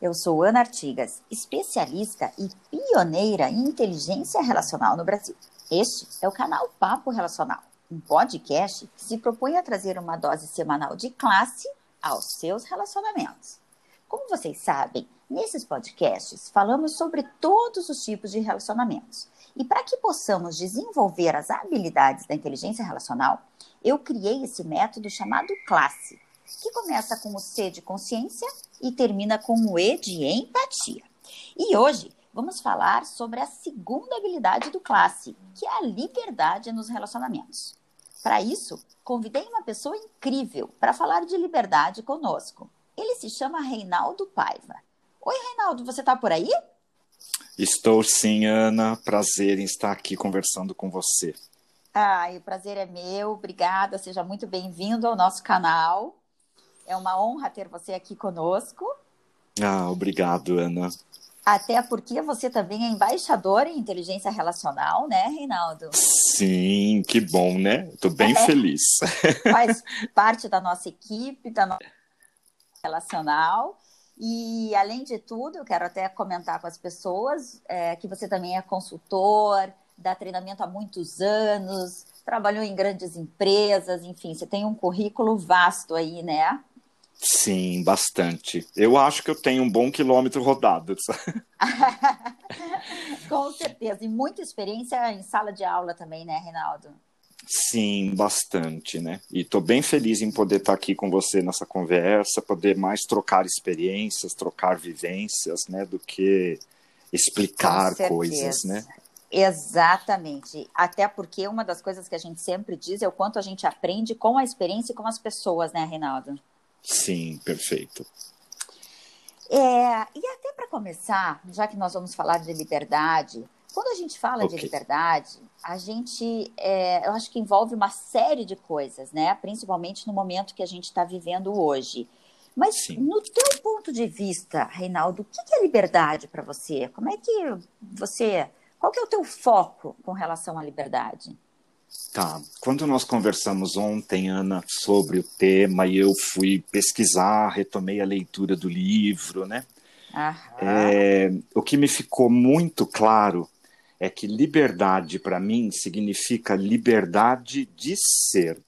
Eu sou Ana Artigas, especialista e pioneira em inteligência relacional no Brasil. Este é o canal Papo Relacional, um podcast que se propõe a trazer uma dose semanal de classe aos seus relacionamentos. Como vocês sabem, nesses podcasts falamos sobre todos os tipos de relacionamentos. E para que possamos desenvolver as habilidades da inteligência relacional, eu criei esse método chamado classe que começa com o C de consciência e termina com o E de empatia. E hoje vamos falar sobre a segunda habilidade do classe, que é a liberdade nos relacionamentos. Para isso, convidei uma pessoa incrível para falar de liberdade conosco. Ele se chama Reinaldo Paiva. Oi, Reinaldo, você está por aí? Estou sim, Ana. Prazer em estar aqui conversando com você. Ah, o prazer é meu. Obrigada. Seja muito bem-vindo ao nosso canal. É uma honra ter você aqui conosco. Ah, obrigado, Ana. Até porque você também é embaixador em inteligência relacional, né, Reinaldo? Sim, que bom, né? Estou bem é, feliz. Faz parte da nossa equipe, da nossa relacional. E, além de tudo, eu quero até comentar com as pessoas é, que você também é consultor, dá treinamento há muitos anos, trabalhou em grandes empresas, enfim, você tem um currículo vasto aí, né? Sim, bastante. Eu acho que eu tenho um bom quilômetro rodado. Com certeza. E muita experiência em sala de aula também, né, Reinaldo? Sim, bastante, né? E estou bem feliz em poder estar aqui com você nessa conversa, poder mais trocar experiências, trocar vivências, né, do que explicar coisas, né? Exatamente. Até porque uma das coisas que a gente sempre diz é o quanto a gente aprende com a experiência e com as pessoas, né, Reinaldo? Sim, perfeito. É, e até para começar, já que nós vamos falar de liberdade, quando a gente fala okay. de liberdade, a gente, é, eu acho que envolve uma série de coisas, né? Principalmente no momento que a gente está vivendo hoje. Mas Sim. no teu ponto de vista, Reinaldo, o que é liberdade para você? Como é que você, qual que é o teu foco com relação à liberdade? Tá. Quando nós conversamos ontem, Ana, sobre o tema, e eu fui pesquisar, retomei a leitura do livro, né? É, o que me ficou muito claro é que liberdade, para mim, significa liberdade de ser.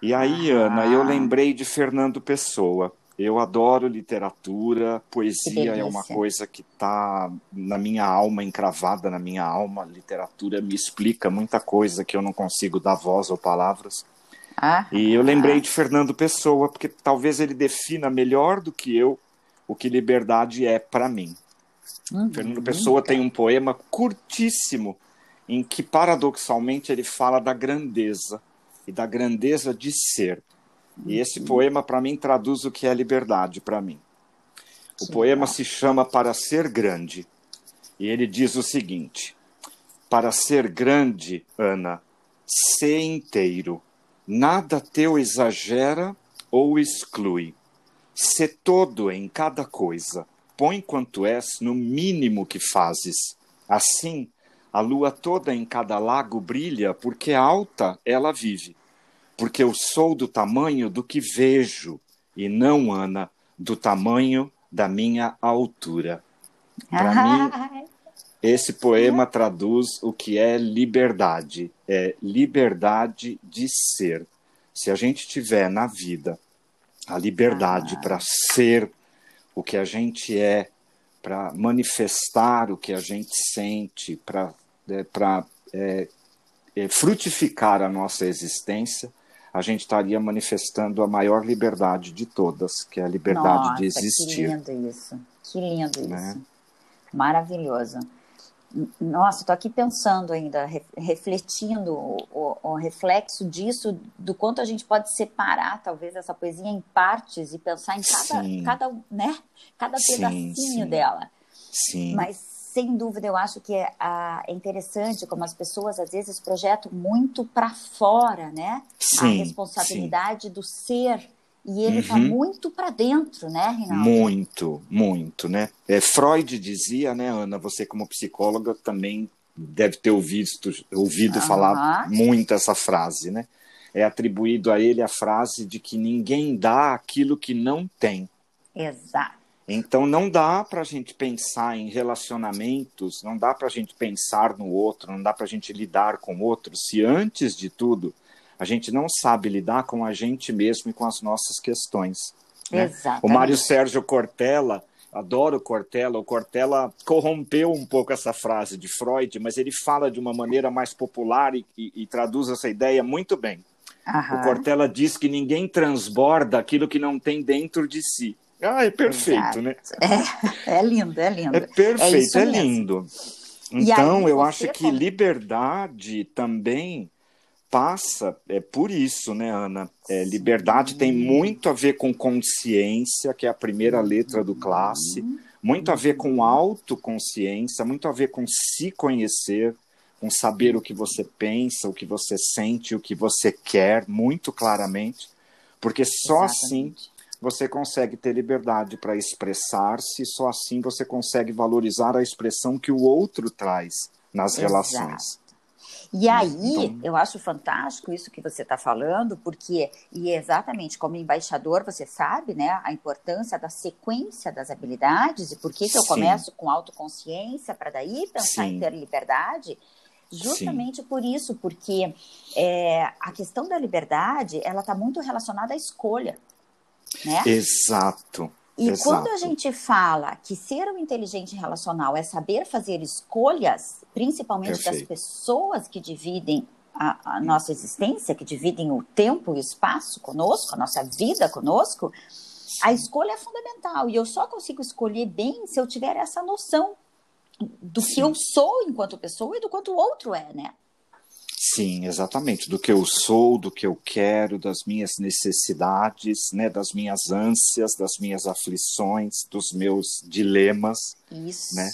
E aí, Ana, eu lembrei de Fernando Pessoa. Eu adoro literatura, poesia é uma coisa que está na minha alma, encravada na minha alma. Literatura me explica muita coisa que eu não consigo dar voz ou palavras. Ah, e eu lembrei ah. de Fernando Pessoa, porque talvez ele defina melhor do que eu o que liberdade é para mim. Uhum, Fernando Pessoa tem um poema curtíssimo em que, paradoxalmente, ele fala da grandeza e da grandeza de ser. E esse poema, para mim, traduz o que é liberdade para mim. O Sim, poema tá. se chama Para Ser Grande. E ele diz o seguinte: Para ser grande, Ana, ser inteiro. Nada teu exagera ou exclui. Sê todo em cada coisa. Põe quanto és no mínimo que fazes. Assim, a lua toda em cada lago brilha, porque alta ela vive porque eu sou do tamanho do que vejo, e não, Ana, do tamanho da minha altura. Para mim, esse poema traduz o que é liberdade. É liberdade de ser. Se a gente tiver na vida a liberdade para ser o que a gente é, para manifestar o que a gente sente, para é, é, é, frutificar a nossa existência, a gente estaria manifestando a maior liberdade de todas, que é a liberdade Nossa, de existir. Que lindo isso, que lindo né? isso. Maravilhoso. Nossa, estou aqui pensando ainda, refletindo o, o, reflexo disso, do quanto a gente pode separar, talvez, essa poesia em partes e pensar em cada, cada, né, cada pedacinho sim, sim. dela. Sim. Mas sem dúvida, eu acho que é, é interessante como as pessoas às vezes projetam muito para fora, né? Sim, a responsabilidade sim. do ser. E ele está uhum. muito para dentro, né, Rinaldo? Muito, muito, né? É, Freud dizia, né, Ana, você como psicóloga também deve ter ouvido, ouvido uhum. falar muito essa frase, né? É atribuído a ele a frase de que ninguém dá aquilo que não tem. Exato. Então não dá para a gente pensar em relacionamentos, não dá para a gente pensar no outro, não dá para a gente lidar com o outro se antes de tudo a gente não sabe lidar com a gente mesmo e com as nossas questões. Né? O Mário Sérgio Cortella, adoro Cortella, o Cortella corrompeu um pouco essa frase de Freud, mas ele fala de uma maneira mais popular e, e, e traduz essa ideia muito bem. Aham. O Cortella diz que ninguém transborda aquilo que não tem dentro de si. Ah, é perfeito, Exato. né? É, é, lindo, é lindo. É perfeito, é, é lindo. Então, aí, eu acho que liberdade também passa é por isso, né, Ana? É, liberdade tem muito a ver com consciência, que é a primeira letra do classe, muito a ver com autoconsciência, muito a ver com se conhecer, com saber o que você pensa, o que você sente, o que você quer, muito claramente, porque só Exatamente. assim você consegue ter liberdade para expressar-se, só assim você consegue valorizar a expressão que o outro traz nas Exato. relações. E aí, então... eu acho fantástico isso que você está falando, porque, e exatamente como embaixador, você sabe, né, a importância da sequência das habilidades e por que, que eu começo com autoconsciência para daí pensar Sim. em ter liberdade. Justamente Sim. por isso, porque é, a questão da liberdade, ela está muito relacionada à escolha, né? Exato. E Exato. quando a gente fala que ser um inteligente relacional é saber fazer escolhas, principalmente Perfeito. das pessoas que dividem a, a, nossa existência, que dividem o tempo e o espaço conosco, a nossa vida conosco, a escolha é fundamental. E eu só consigo escolher bem se eu tiver essa noção do Sim. que eu sou enquanto pessoa e do quanto o outro é, né? Sim, exatamente. Do que eu sou, do que eu quero, das minhas necessidades, né, das minhas ânsias, das minhas aflições, dos meus dilemas. Isso, né?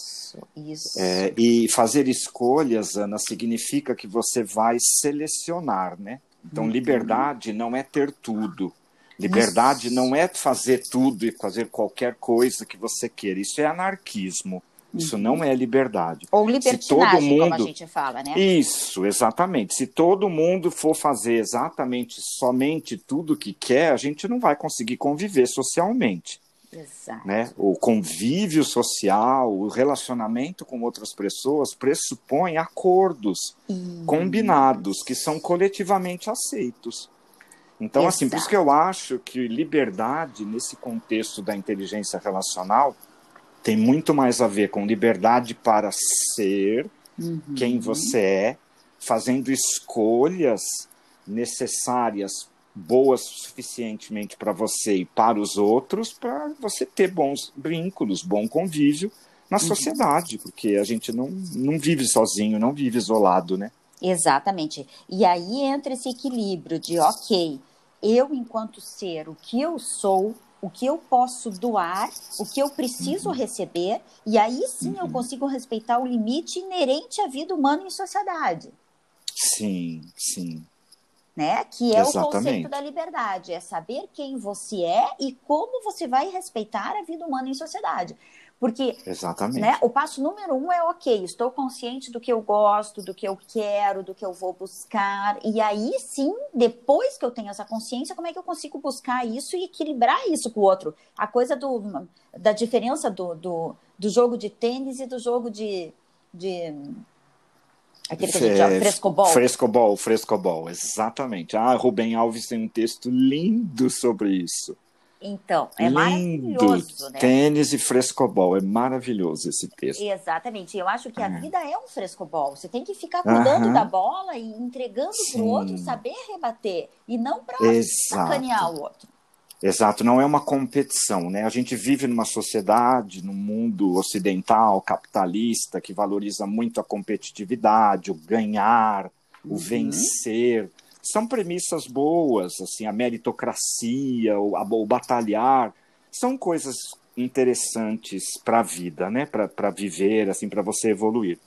isso. É, e fazer escolhas, Ana, significa que você vai selecionar, né? Então, uhum. liberdade não é ter tudo. Liberdade isso. não é fazer tudo e fazer qualquer coisa que você queira. Isso é anarquismo. Isso não é liberdade. Ou libertinagem, mundo... como a gente fala, né? Isso, exatamente. Se todo mundo for fazer exatamente somente tudo que quer, a gente não vai conseguir conviver socialmente. Exato. Né? O convívio social, o relacionamento com outras pessoas pressupõe acordos Isso. combinados que são coletivamente aceitos. Então, Exato. assim, por isso que eu acho que liberdade, nesse contexto da inteligência relacional, tem muito mais a ver com liberdade para ser uhum. quem você é, fazendo escolhas necessárias, boas suficientemente para você e para os outros, para você ter bons vínculos, bom convívio na uhum. sociedade, porque a gente não, não vive sozinho, não vive isolado, né? Exatamente. E aí entra esse equilíbrio de, ok, eu enquanto ser, o que eu sou, o que eu posso doar, o que eu preciso uhum. receber, e aí sim uhum. eu consigo respeitar o limite inerente à vida humana em sociedade. Sim, sim. Né? Que é Exatamente. o conceito da liberdade, é saber quem você é e como você vai respeitar a vida humana em sociedade. Porque Exatamente. Né, o passo número um é ok, estou consciente do que eu gosto, do que eu quero, do que eu vou buscar. E aí sim, depois que eu tenho essa consciência, como é que eu consigo buscar isso e equilibrar isso com o outro? A coisa do, da diferença do, do, do jogo de tênis e do jogo de. de Aquele que a gente chama frescobol. Frescobol, frescobol, exatamente. Ah, Rubem Alves tem um texto lindo sobre isso. Então, é Lindo. maravilhoso, né? Tênis e frescobol, é maravilhoso esse texto. Exatamente, eu acho que a é. vida é um frescobol. Você tem que ficar cuidando da bola e entregando para o outro saber rebater e não para sacanear o outro. Exato, não é uma competição, né? A gente vive numa sociedade, num mundo ocidental, capitalista, que valoriza muito a competitividade, o ganhar, o uhum. vencer são premissas boas, assim, a meritocracia, o, a, o batalhar, são coisas interessantes para a vida, né? Para viver, assim, para você evoluir.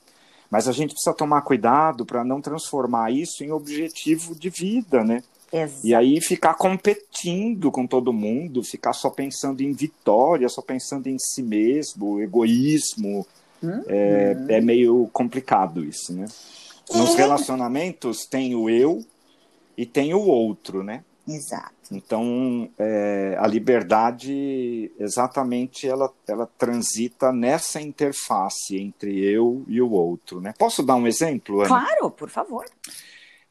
Mas a gente precisa tomar cuidado para não transformar isso em objetivo de vida, né? Exato. E aí ficar competindo com todo mundo, ficar só pensando em vitória, só pensando em si mesmo, egoísmo. Uhum. É, é meio complicado isso, né? Nos é. relacionamentos tem o eu e tem o outro, né? Exato. Então, é, a liberdade, exatamente, ela, ela transita nessa interface entre eu e o outro. Né? Posso dar um exemplo? Ana? Claro, por favor.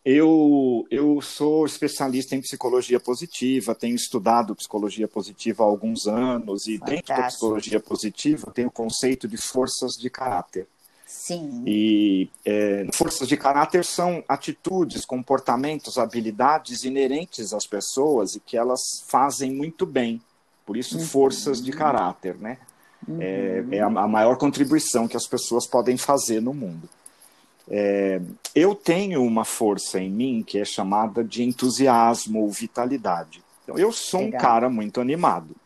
Eu, eu sou especialista em psicologia positiva, tenho estudado psicologia positiva há alguns anos, e Fantástico. dentro da psicologia positiva tem o conceito de forças de caráter. Sim. E é, forças de caráter são atitudes, comportamentos, habilidades inerentes às pessoas e que elas fazem muito bem. Por isso, uhum. forças de caráter, né? Uhum. É, é a, a, maior contribuição que as pessoas podem fazer no mundo. É, eu tenho uma força em mim que é chamada de entusiasmo ou vitalidade. Então, eu sou Legal. um cara muito animado.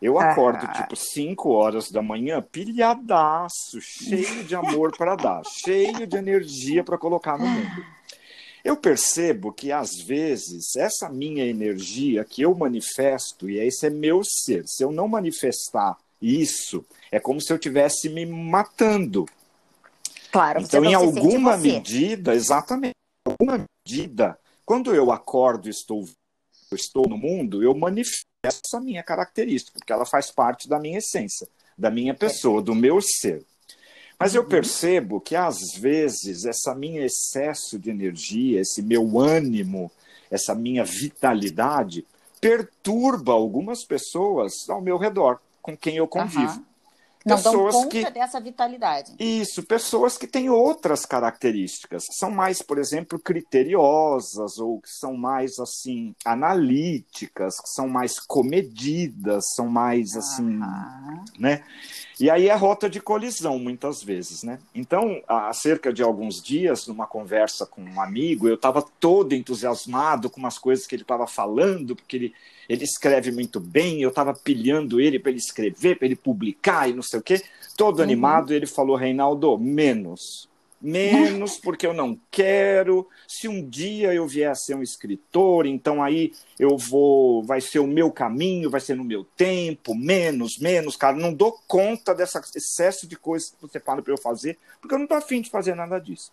Eu acordo ah. tipo 5 horas da manhã, pilhadaço, cheio de amor para dar, cheio de energia para colocar no mundo. Eu percebo que às vezes essa minha energia que eu manifesto, e esse é meu ser, se eu não manifestar isso, é como se eu estivesse me matando. Claro, então, em alguma medida, exatamente, em alguma medida, quando eu acordo e estou, estou no mundo, eu manifesto essa minha característica, porque ela faz parte da minha essência, da minha pessoa, do meu ser. Mas eu uhum. percebo que às vezes essa minha excesso de energia, esse meu ânimo, essa minha vitalidade perturba algumas pessoas ao meu redor, com quem eu convivo. Uhum. Não pessoas dão conta que... dessa vitalidade. Isso, pessoas que têm outras características, que são mais, por exemplo, criteriosas ou que são mais assim analíticas, que são mais comedidas, são mais assim, né? E aí é rota de colisão muitas vezes, né? Então, há cerca de alguns dias, numa conversa com um amigo, eu estava todo entusiasmado com umas coisas que ele estava falando, porque ele ele escreve muito bem, eu estava pilhando ele para ele escrever, para ele publicar e não sei o quê. Todo uhum. animado, ele falou, Reinaldo, menos. Menos porque eu não quero. Se um dia eu vier a ser um escritor, então aí eu vou. Vai ser o meu caminho, vai ser no meu tempo, menos, menos, cara. Não dou conta desse excesso de coisas que você fala para eu fazer, porque eu não estou afim de fazer nada disso.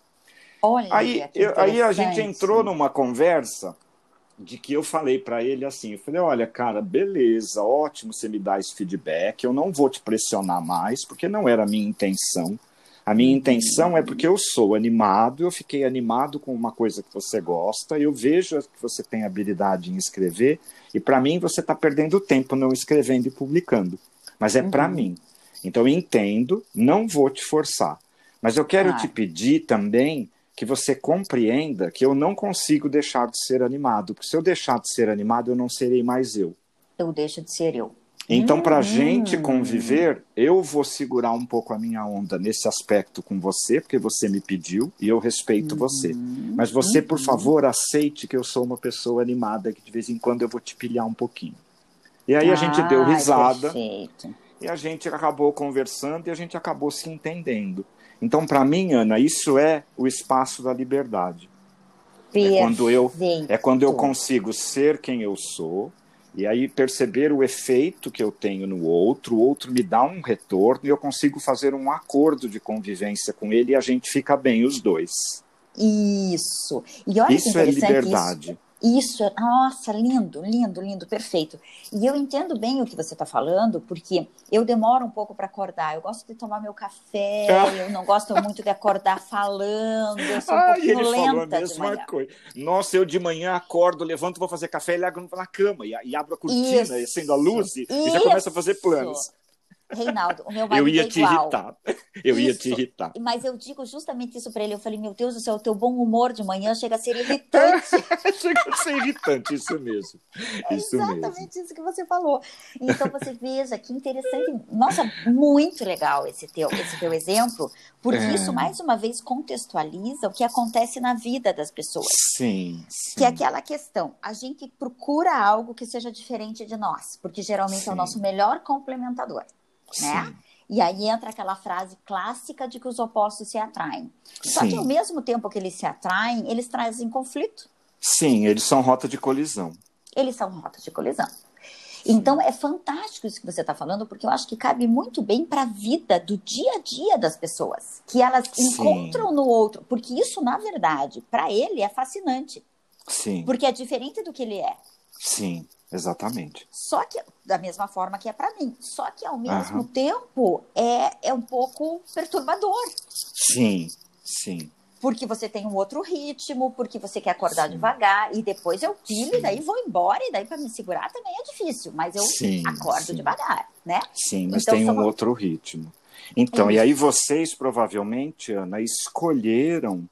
Olha, aí, eu, aí a gente entrou numa conversa de que eu falei para ele assim, eu falei, olha, cara, beleza, ótimo você me dar esse feedback, eu não vou te pressionar mais, porque não era a minha intenção. A minha uhum. intenção é porque eu sou animado, eu fiquei animado com uma coisa que você gosta, eu vejo que você tem habilidade em escrever, e para mim você está perdendo tempo não escrevendo e publicando. Mas é uhum. para mim. Então eu entendo, não vou te forçar. Mas eu quero ah. te pedir também que você compreenda que eu não consigo deixar de ser animado, porque se eu deixar de ser animado, eu não serei mais eu. Eu deixo de ser eu. Então, para a hum. gente conviver, eu vou segurar um pouco a minha onda nesse aspecto com você, porque você me pediu e eu respeito hum. você. Mas você, por favor, aceite que eu sou uma pessoa animada, que de vez em quando eu vou te pilhar um pouquinho. E aí a gente deu risada. Perfeito. E a gente acabou conversando e a gente acabou se entendendo. Então, para mim, Ana, isso é o espaço da liberdade. É quando eu é quando eu consigo ser quem eu sou e aí perceber o efeito que eu tenho no outro, o outro me dá um retorno e eu consigo fazer um acordo de convivência com ele e a gente fica bem os dois. Isso. E olha isso que é liberdade. Isso, isso, nossa, lindo, lindo, lindo, perfeito. E eu entendo bem o que você está falando, porque eu demoro um pouco para acordar. Eu gosto de tomar meu café, ah. eu não gosto muito de acordar falando, eu sou um ah, pouquinho ele lenta falou a mesma coisa. Nossa, eu de manhã acordo, levanto, vou fazer café e levo na cama, e, e abro a cortina, isso, acendo a luz, e, e já começo a fazer planos. Reinaldo, o meu marido Eu ia é te irritar. Eu isso, ia te irritar. Mas eu digo justamente isso para ele. Eu falei, meu Deus do céu, o teu bom humor de manhã chega a ser irritante. chega a ser irritante, isso mesmo. É isso exatamente mesmo. isso que você falou. Então você veja que interessante. Nossa, muito legal esse teu, esse teu exemplo, porque é. isso mais uma vez contextualiza o que acontece na vida das pessoas. Sim, sim. Que é aquela questão, a gente procura algo que seja diferente de nós, porque geralmente sim. é o nosso melhor complementador né? E aí entra aquela frase clássica de que os opostos se atraem. Só Sim. que ao mesmo tempo que eles se atraem, eles trazem conflito. Sim, eles são rota de colisão. Eles são rota de colisão. Então é fantástico isso que você está falando, porque eu acho que cabe muito bem para a vida do dia a dia das pessoas, que elas Sim. encontram no outro, porque isso na verdade para ele é fascinante. Sim. Porque é diferente do que ele é. Sim, exatamente. Só que, da mesma forma que é para mim, só que ao mesmo tempo é, é um pouco perturbador. Sim, sim porque você tem um outro ritmo, porque você quer acordar sim. devagar, e depois eu pilo sim. e daí vou embora, e daí para me segurar também é difícil, mas eu sim, acordo devagar, né? Sim, mas então, tem um outro ritmo. Então, é e aí vocês provavelmente, Ana, escolheram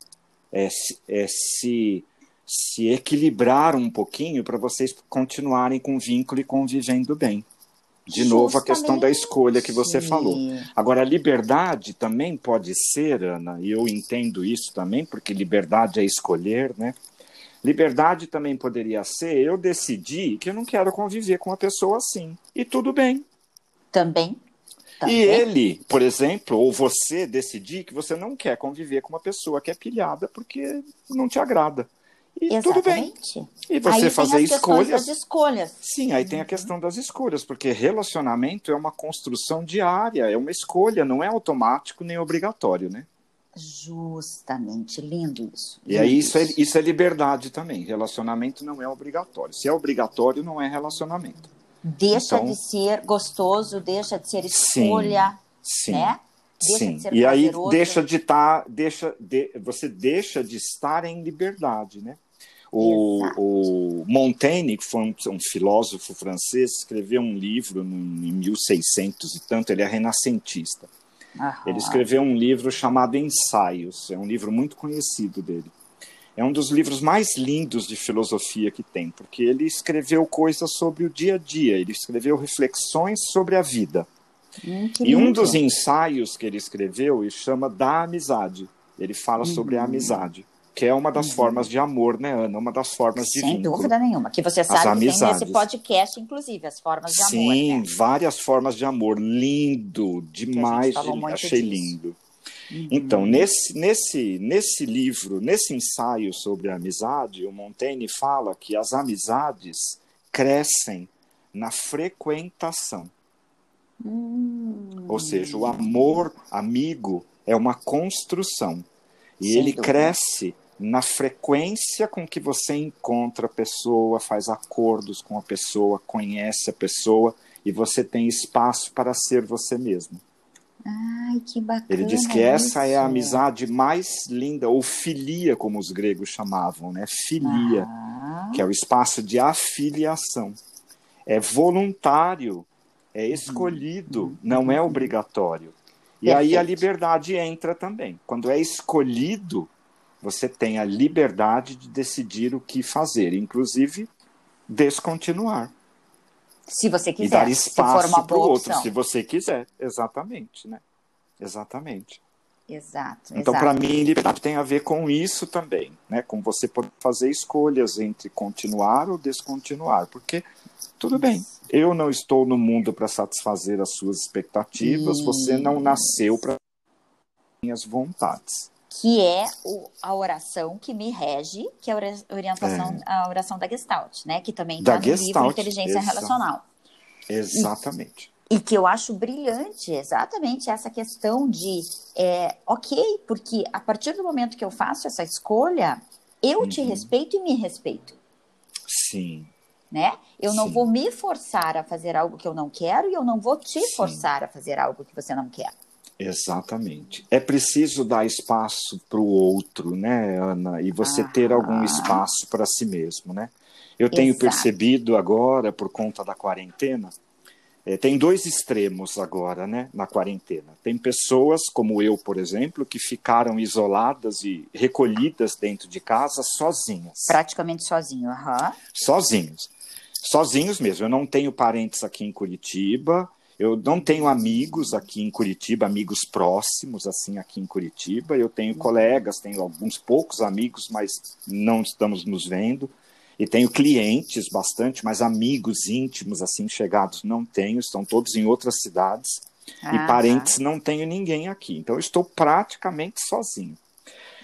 é, é, se, se equilibrar um pouquinho para vocês continuarem com vínculo e convivendo bem. De Justamente. novo, a questão da escolha que você falou. Agora, a liberdade também pode ser, Ana, e eu entendo isso também, porque liberdade é escolher, né? Liberdade também poderia ser eu decidir que eu não quero conviver com uma pessoa assim. E tudo bem. Também. também. E ele, por exemplo, ou você decidir que você não quer conviver com uma pessoa que é pilhada porque não te agrada. E Exatamente. tudo bem. E você aí fazer escolhas. Escolhas. Sim, aí uhum. tem a questão das escolhas, porque relacionamento é uma construção diária, é uma escolha, não é automático nem obrigatório, né? Justamente, lindo isso. E aí isso é, isso é liberdade também. Relacionamento não é obrigatório. Se é obrigatório, não é relacionamento. Deixa então, de ser gostoso, deixa de ser escolha, sim, né? Deixa Sim. E aí deixa de estar, tá, deixa de, você deixa de estar em liberdade, né? O, o, Montaigne, que foi um, um, filósofo francês, escreveu um livro em 1600 e tanto, ele é renascentista. Aham. Ele escreveu um livro chamado Ensaios, é um livro muito conhecido dele. É um dos livros mais lindos de filosofia que tem, porque ele escreveu coisas sobre o dia a dia, ele escreveu reflexões sobre a vida. Hum, e um dos ensaios que ele escreveu ele chama Da Amizade. Ele fala uhum. sobre a amizade que é uma das uhum. formas de amor, né, Ana? Uma das formas de Sem dúvida nenhuma. Que você sabe que tem nesse podcast, inclusive, as formas de Sim, amor. Sim, né? várias formas de amor. Lindo, demais. Achei disso. lindo. Uhum. Então, nesse, nesse, nesse livro, nesse ensaio sobre a amizade, o Montaigne fala que as amizades crescem na frequentação. Hum. Ou seja, o amor amigo é uma construção. E Sem ele dúvida. cresce na frequência com que você encontra a pessoa, faz acordos com a pessoa, conhece a pessoa e você tem espaço para ser você mesmo. Ai, que bacana. Ele diz que essa é a amizade mais linda, ou filia, como os gregos chamavam, né? Filia, ah. que é o espaço de afiliação. É voluntário, é escolhido, uhum. não é obrigatório. E Perfeito. aí a liberdade entra também. Quando é escolhido, você tem a liberdade de decidir o que fazer, inclusive descontinuar. Se você quiser. E dar espaço para o outro, se você quiser. Exatamente, né? Exatamente. Exato. Então, para mim, liberdade tem a ver com isso também, né? Com você poder fazer escolhas entre continuar ou descontinuar, porque tudo bem, eu não estou no mundo para satisfazer as suas expectativas, você não nasceu para minhas vontades. Que é o, a oração que me rege, que é a orientação, é. a oração da Gestalt, né? Que também está no Gestalt, livro Inteligência Exa Relacional. Exatamente. E, e, que eu acho brilhante, exatamente essa questão de, é, ok, porque a partir do momento que eu faço essa escolha, eu uhum. te respeito e me respeito. Sim, né? Eu Sim. não vou me forçar a fazer algo que eu não quero e eu não vou te Sim. forçar a fazer algo que você não quer. Exatamente. É preciso dar espaço para o outro, né, Ana? E você ah. ter algum espaço para si mesmo, né? Eu tenho Exato. percebido agora, por conta da quarentena, é, tem dois extremos agora, né, na quarentena. Tem pessoas, como eu, por exemplo, que ficaram isoladas e recolhidas dentro de casa sozinhas. Praticamente sozinho, aham. Uhum. Sozinhos sozinhos mesmo. Eu não tenho parentes aqui em Curitiba, eu não tenho amigos aqui em Curitiba, amigos próximos assim aqui em Curitiba. Eu tenho colegas, tenho alguns poucos amigos, mas não estamos nos vendo. E tenho clientes bastante, mas amigos íntimos assim chegados não tenho, estão todos em outras cidades. Ah, e parentes tá. não tenho ninguém aqui. Então eu estou praticamente sozinho.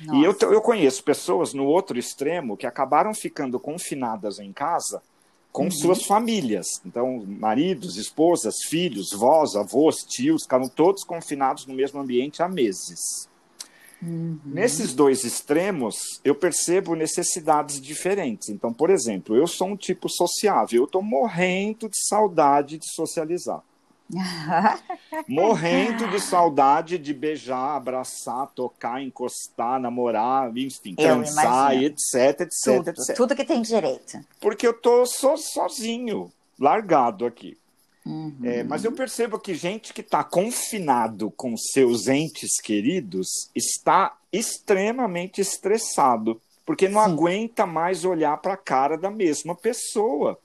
Nossa. E eu, eu conheço pessoas no outro extremo que acabaram ficando confinadas em casa com uhum. suas famílias. Então, maridos, esposas, filhos, vós, avós, tios, ficaram todos confinados no mesmo ambiente há meses. Uhum. Nesses dois extremos, eu percebo necessidades diferentes. Então, por exemplo, eu sou um tipo sociável, eu estou morrendo de saudade de socializar. morrendo de saudade de beijar, abraçar, tocar, encostar, namorar, enfim, transar, etc, etc, tudo, etc. Tudo que tem direito. Porque eu estou so, sozinho, largado aqui. Uhum. É, mas eu percebo que gente que está confinado com seus entes queridos está extremamente estressado, porque não Sim. aguenta mais olhar para a cara da mesma pessoa.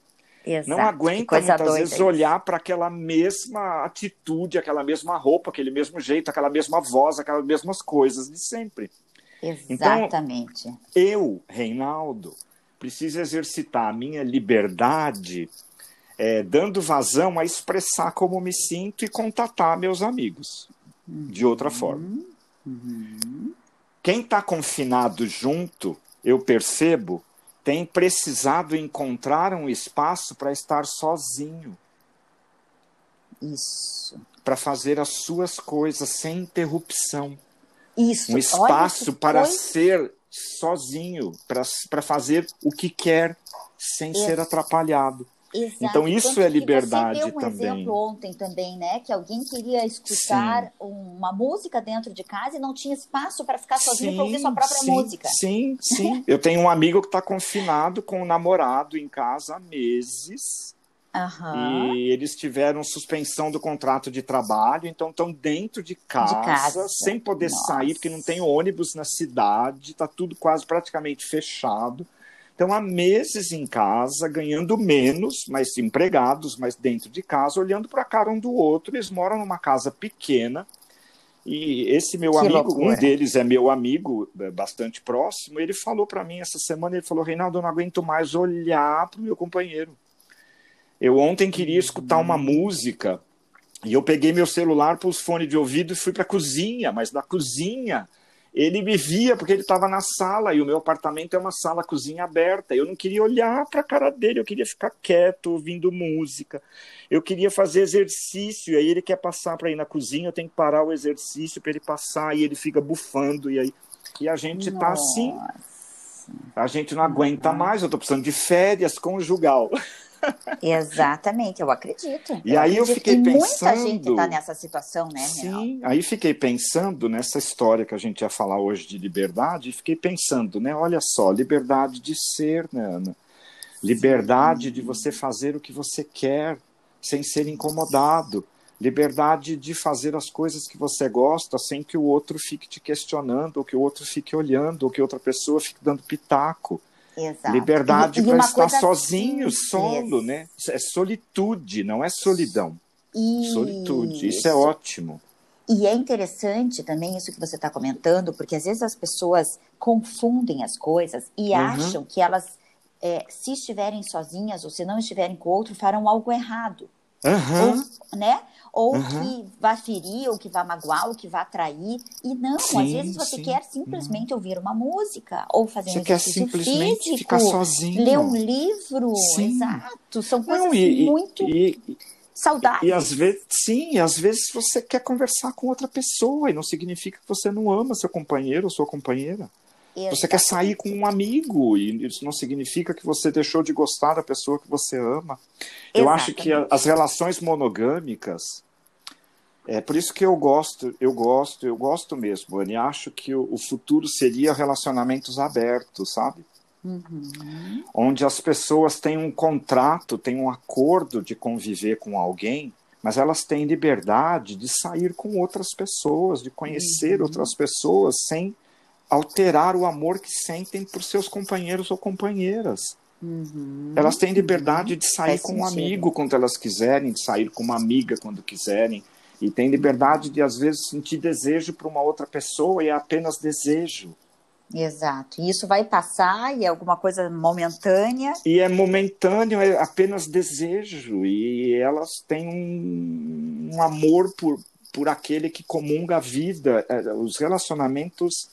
Exato. Não aguenta muitas vezes olhar para aquela mesma atitude, aquela mesma roupa, aquele mesmo jeito, aquela mesma voz, aquelas mesmas coisas de sempre. Exatamente. Então, eu, Reinaldo, preciso exercitar a minha liberdade é, dando vazão a expressar como me sinto e contatar meus amigos de outra forma. Uhum. Quem está confinado junto, eu percebo, tem precisado encontrar um espaço para estar sozinho. Isso. Para fazer as suas coisas sem interrupção. Isso. Um espaço para ser sozinho, para fazer o que quer sem Isso. ser atrapalhado. Exato. Então isso Tanto é liberdade você deu um também. exemplo ontem também, né, que alguém queria escutar sim. uma música dentro de casa e não tinha espaço para ficar sozinho para ouvir sua própria sim, música. Sim, sim. Eu tenho um amigo que está confinado com um namorado em casa há meses. Uhum. E eles tiveram suspensão do contrato de trabalho, então estão dentro de casa, de casa. sem poder Nossa. sair, porque não tem ônibus na cidade, está tudo quase praticamente fechado. Então, há meses em casa, ganhando menos, mas empregados, mas dentro de casa, olhando para a cara um do outro. Eles moram numa casa pequena. E esse meu que amigo, loucura. um deles é meu amigo, é, bastante próximo, ele falou para mim essa semana, ele falou, Reinaldo, eu não aguento mais olhar para o meu companheiro. Eu ontem queria escutar uma música e eu peguei meu celular para os fones de ouvido e fui para a cozinha, mas da cozinha ele me via porque ele estava na sala e o meu apartamento é uma sala cozinha aberta. Eu não queria olhar para a cara dele, eu queria ficar quieto, ouvindo música. Eu queria fazer exercício, e aí ele quer passar para ir na cozinha, eu tenho que parar o exercício para ele passar e ele fica bufando e aí e a gente está assim. A gente não aguenta mais, eu estou precisando de férias conjugal. Exatamente, eu acredito. E eu aí acredito. eu fiquei e pensando. Muita gente está nessa situação, né? Sim, aí fiquei pensando nessa história que a gente ia falar hoje de liberdade, e fiquei pensando, né? Olha só, liberdade de ser, né, Ana? Liberdade Sim. de você fazer o que você quer, sem ser incomodado. Liberdade de fazer as coisas que você gosta sem que o outro fique te questionando, ou que o outro fique olhando, ou que outra pessoa fique dando pitaco. Exato. Liberdade para estar sozinho, simples. solo, né? É solitude, não é solidão. Isso. Solitude, isso é ótimo. E é interessante também isso que você está comentando, porque às vezes as pessoas confundem as coisas e uhum. acham que elas, é, se estiverem sozinhas ou se não estiverem com outro, farão algo errado. Uhum. Ou, né? Ou uhum. que vá ferir, ou que vá magoar, ou que vá trair. E não, sim, às vezes você sim. quer simplesmente uhum. ouvir uma música, ou fazer você um exercício quer simplesmente físico, ficar sozinho. ler um livro, sim. exato. São coisas não, e, muito e, saudáveis. E às vezes, sim, às vezes você quer conversar com outra pessoa, e não significa que você não ama seu companheiro ou sua companheira. Exatamente. Você quer sair com um amigo, e isso não significa que você deixou de gostar da pessoa que você ama. Eu Exatamente. acho que as relações monogâmicas, é por isso que eu gosto, eu gosto, eu gosto mesmo, Anne. Acho que o, futuro seria relacionamentos abertos, sabe? Uhum. Onde as pessoas têm um contrato, têm um acordo de conviver com alguém, mas elas têm liberdade de sair com outras pessoas, de conhecer uhum. outras pessoas sem alterar o amor que sentem por seus companheiros ou companheiras. Uhum. Elas têm liberdade de sair Faz com sentido. um amigo quando elas quiserem, de sair com uma amiga quando quiserem, e tem liberdade de, às vezes, sentir desejo para uma outra pessoa e é apenas desejo. Exato. E isso vai passar e é alguma coisa momentânea. E é momentâneo, é apenas desejo. E elas têm um, um amor por, por aquele que comunga a vida. É, os relacionamentos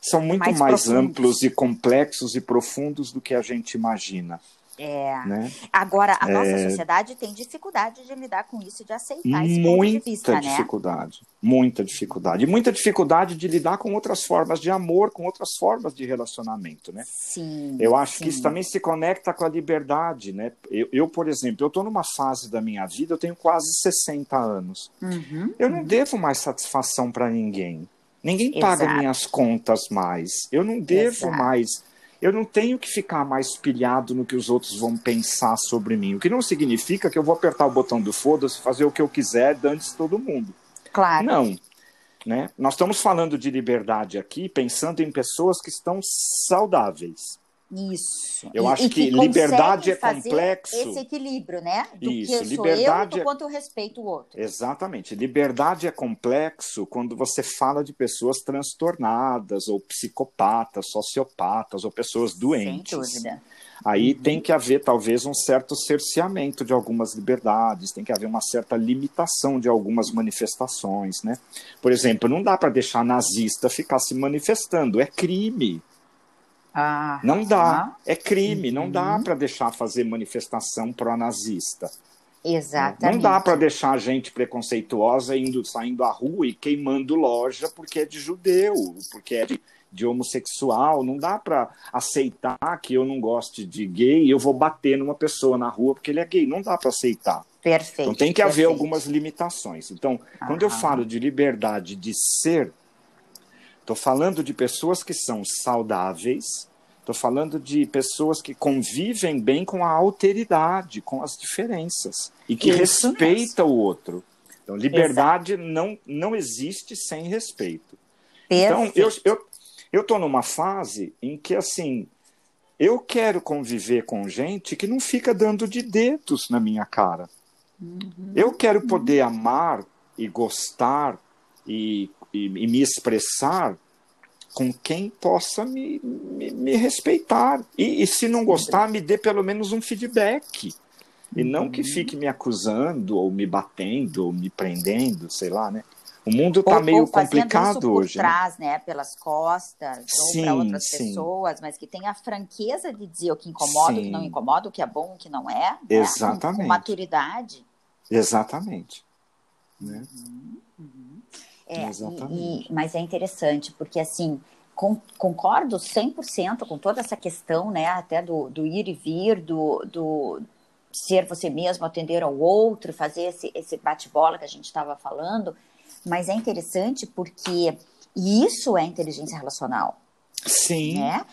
são muito mais, mais amplos e complexos e profundos do que a gente imagina. É. Né? Agora, a nossa é... sociedade tem dificuldade de lidar com isso, de aceitar esse muita ponto de vista, né? dificuldade, né? muita dificuldade. E muita dificuldade de lidar com outras formas de amor, com outras formas de relacionamento, né? Sim. Eu acho sim. que isso também se conecta com a liberdade, né? Eu, eu por exemplo, eu estou numa fase da minha vida, eu tenho quase 60 anos. Uhum, eu não uhum. devo mais satisfação para ninguém. Ninguém Exato. paga minhas contas mais. Eu não devo Exato. mais eu não tenho que ficar mais pilhado no que os outros vão pensar sobre mim. O que não significa que eu vou apertar o botão do foda-se, fazer o que eu quiser, dane-se todo mundo. Claro. Não. Né? Nós estamos falando de liberdade aqui, pensando em pessoas que estão saudáveis. Isso. Eu acho que, que liberdade é complexo. Esse equilíbrio, né? Do Isso, que liberdade eu, do quanto eu respeito o outro. Exatamente. Liberdade é complexo quando você fala de pessoas transtornadas, ou psicopatas, sociopatas, ou pessoas doentes. Sem dúvida. Aí uhum. tem que haver, talvez, um certo cerceamento de algumas liberdades, tem que haver uma certa limitação de algumas manifestações, né? Por exemplo, não dá para deixar nazista ficar se manifestando, é crime. Ah, não dá, é crime, uhum. não dá para deixar fazer manifestação pró-nazista. Exatamente. Não dá para deixar gente preconceituosa indo, saindo à rua e queimando loja porque é de judeu, porque é de, de homossexual. Não dá para aceitar que eu não goste de gay e eu vou bater numa pessoa na rua porque ele é gay. Não dá para aceitar. Perfeito. Então tem que perfeito. haver algumas limitações. Então, quando eu falo de liberdade de ser, Estou falando de pessoas que são saudáveis, estou falando de pessoas que convivem bem com a alteridade, com as diferenças, e que Isso respeita mesmo. o outro. Então, liberdade não, não existe sem respeito. Perfeito. Então, eu eu estou numa fase em que, assim, eu quero conviver com gente que não fica dando de dedos na minha cara. Uhum. Eu quero poder uhum. amar e gostar e e, e me expressar com quem possa me, me, me respeitar. E, e, se não gostar, me dê pelo menos um feedback. E não que uhum. fique me acusando, ou me batendo, ou me prendendo, sei lá, né? O mundo está meio complicado isso hoje. Por trás, né? Pelas costas, sim, ou para outras sim. pessoas, mas que tem a franqueza de dizer o que incomoda, sim. o que não incomoda, o que é bom, o que não é. Né? Exatamente. Com, com maturidade. Exatamente. Né? Uhum. É, e, e, mas é interessante, porque assim, com, concordo 100% com toda essa questão, né, até do, do ir e vir, do, do ser você mesmo, atender ao outro, fazer esse, esse bate-bola que a gente estava falando, mas é interessante porque isso é inteligência relacional. Sim. Né?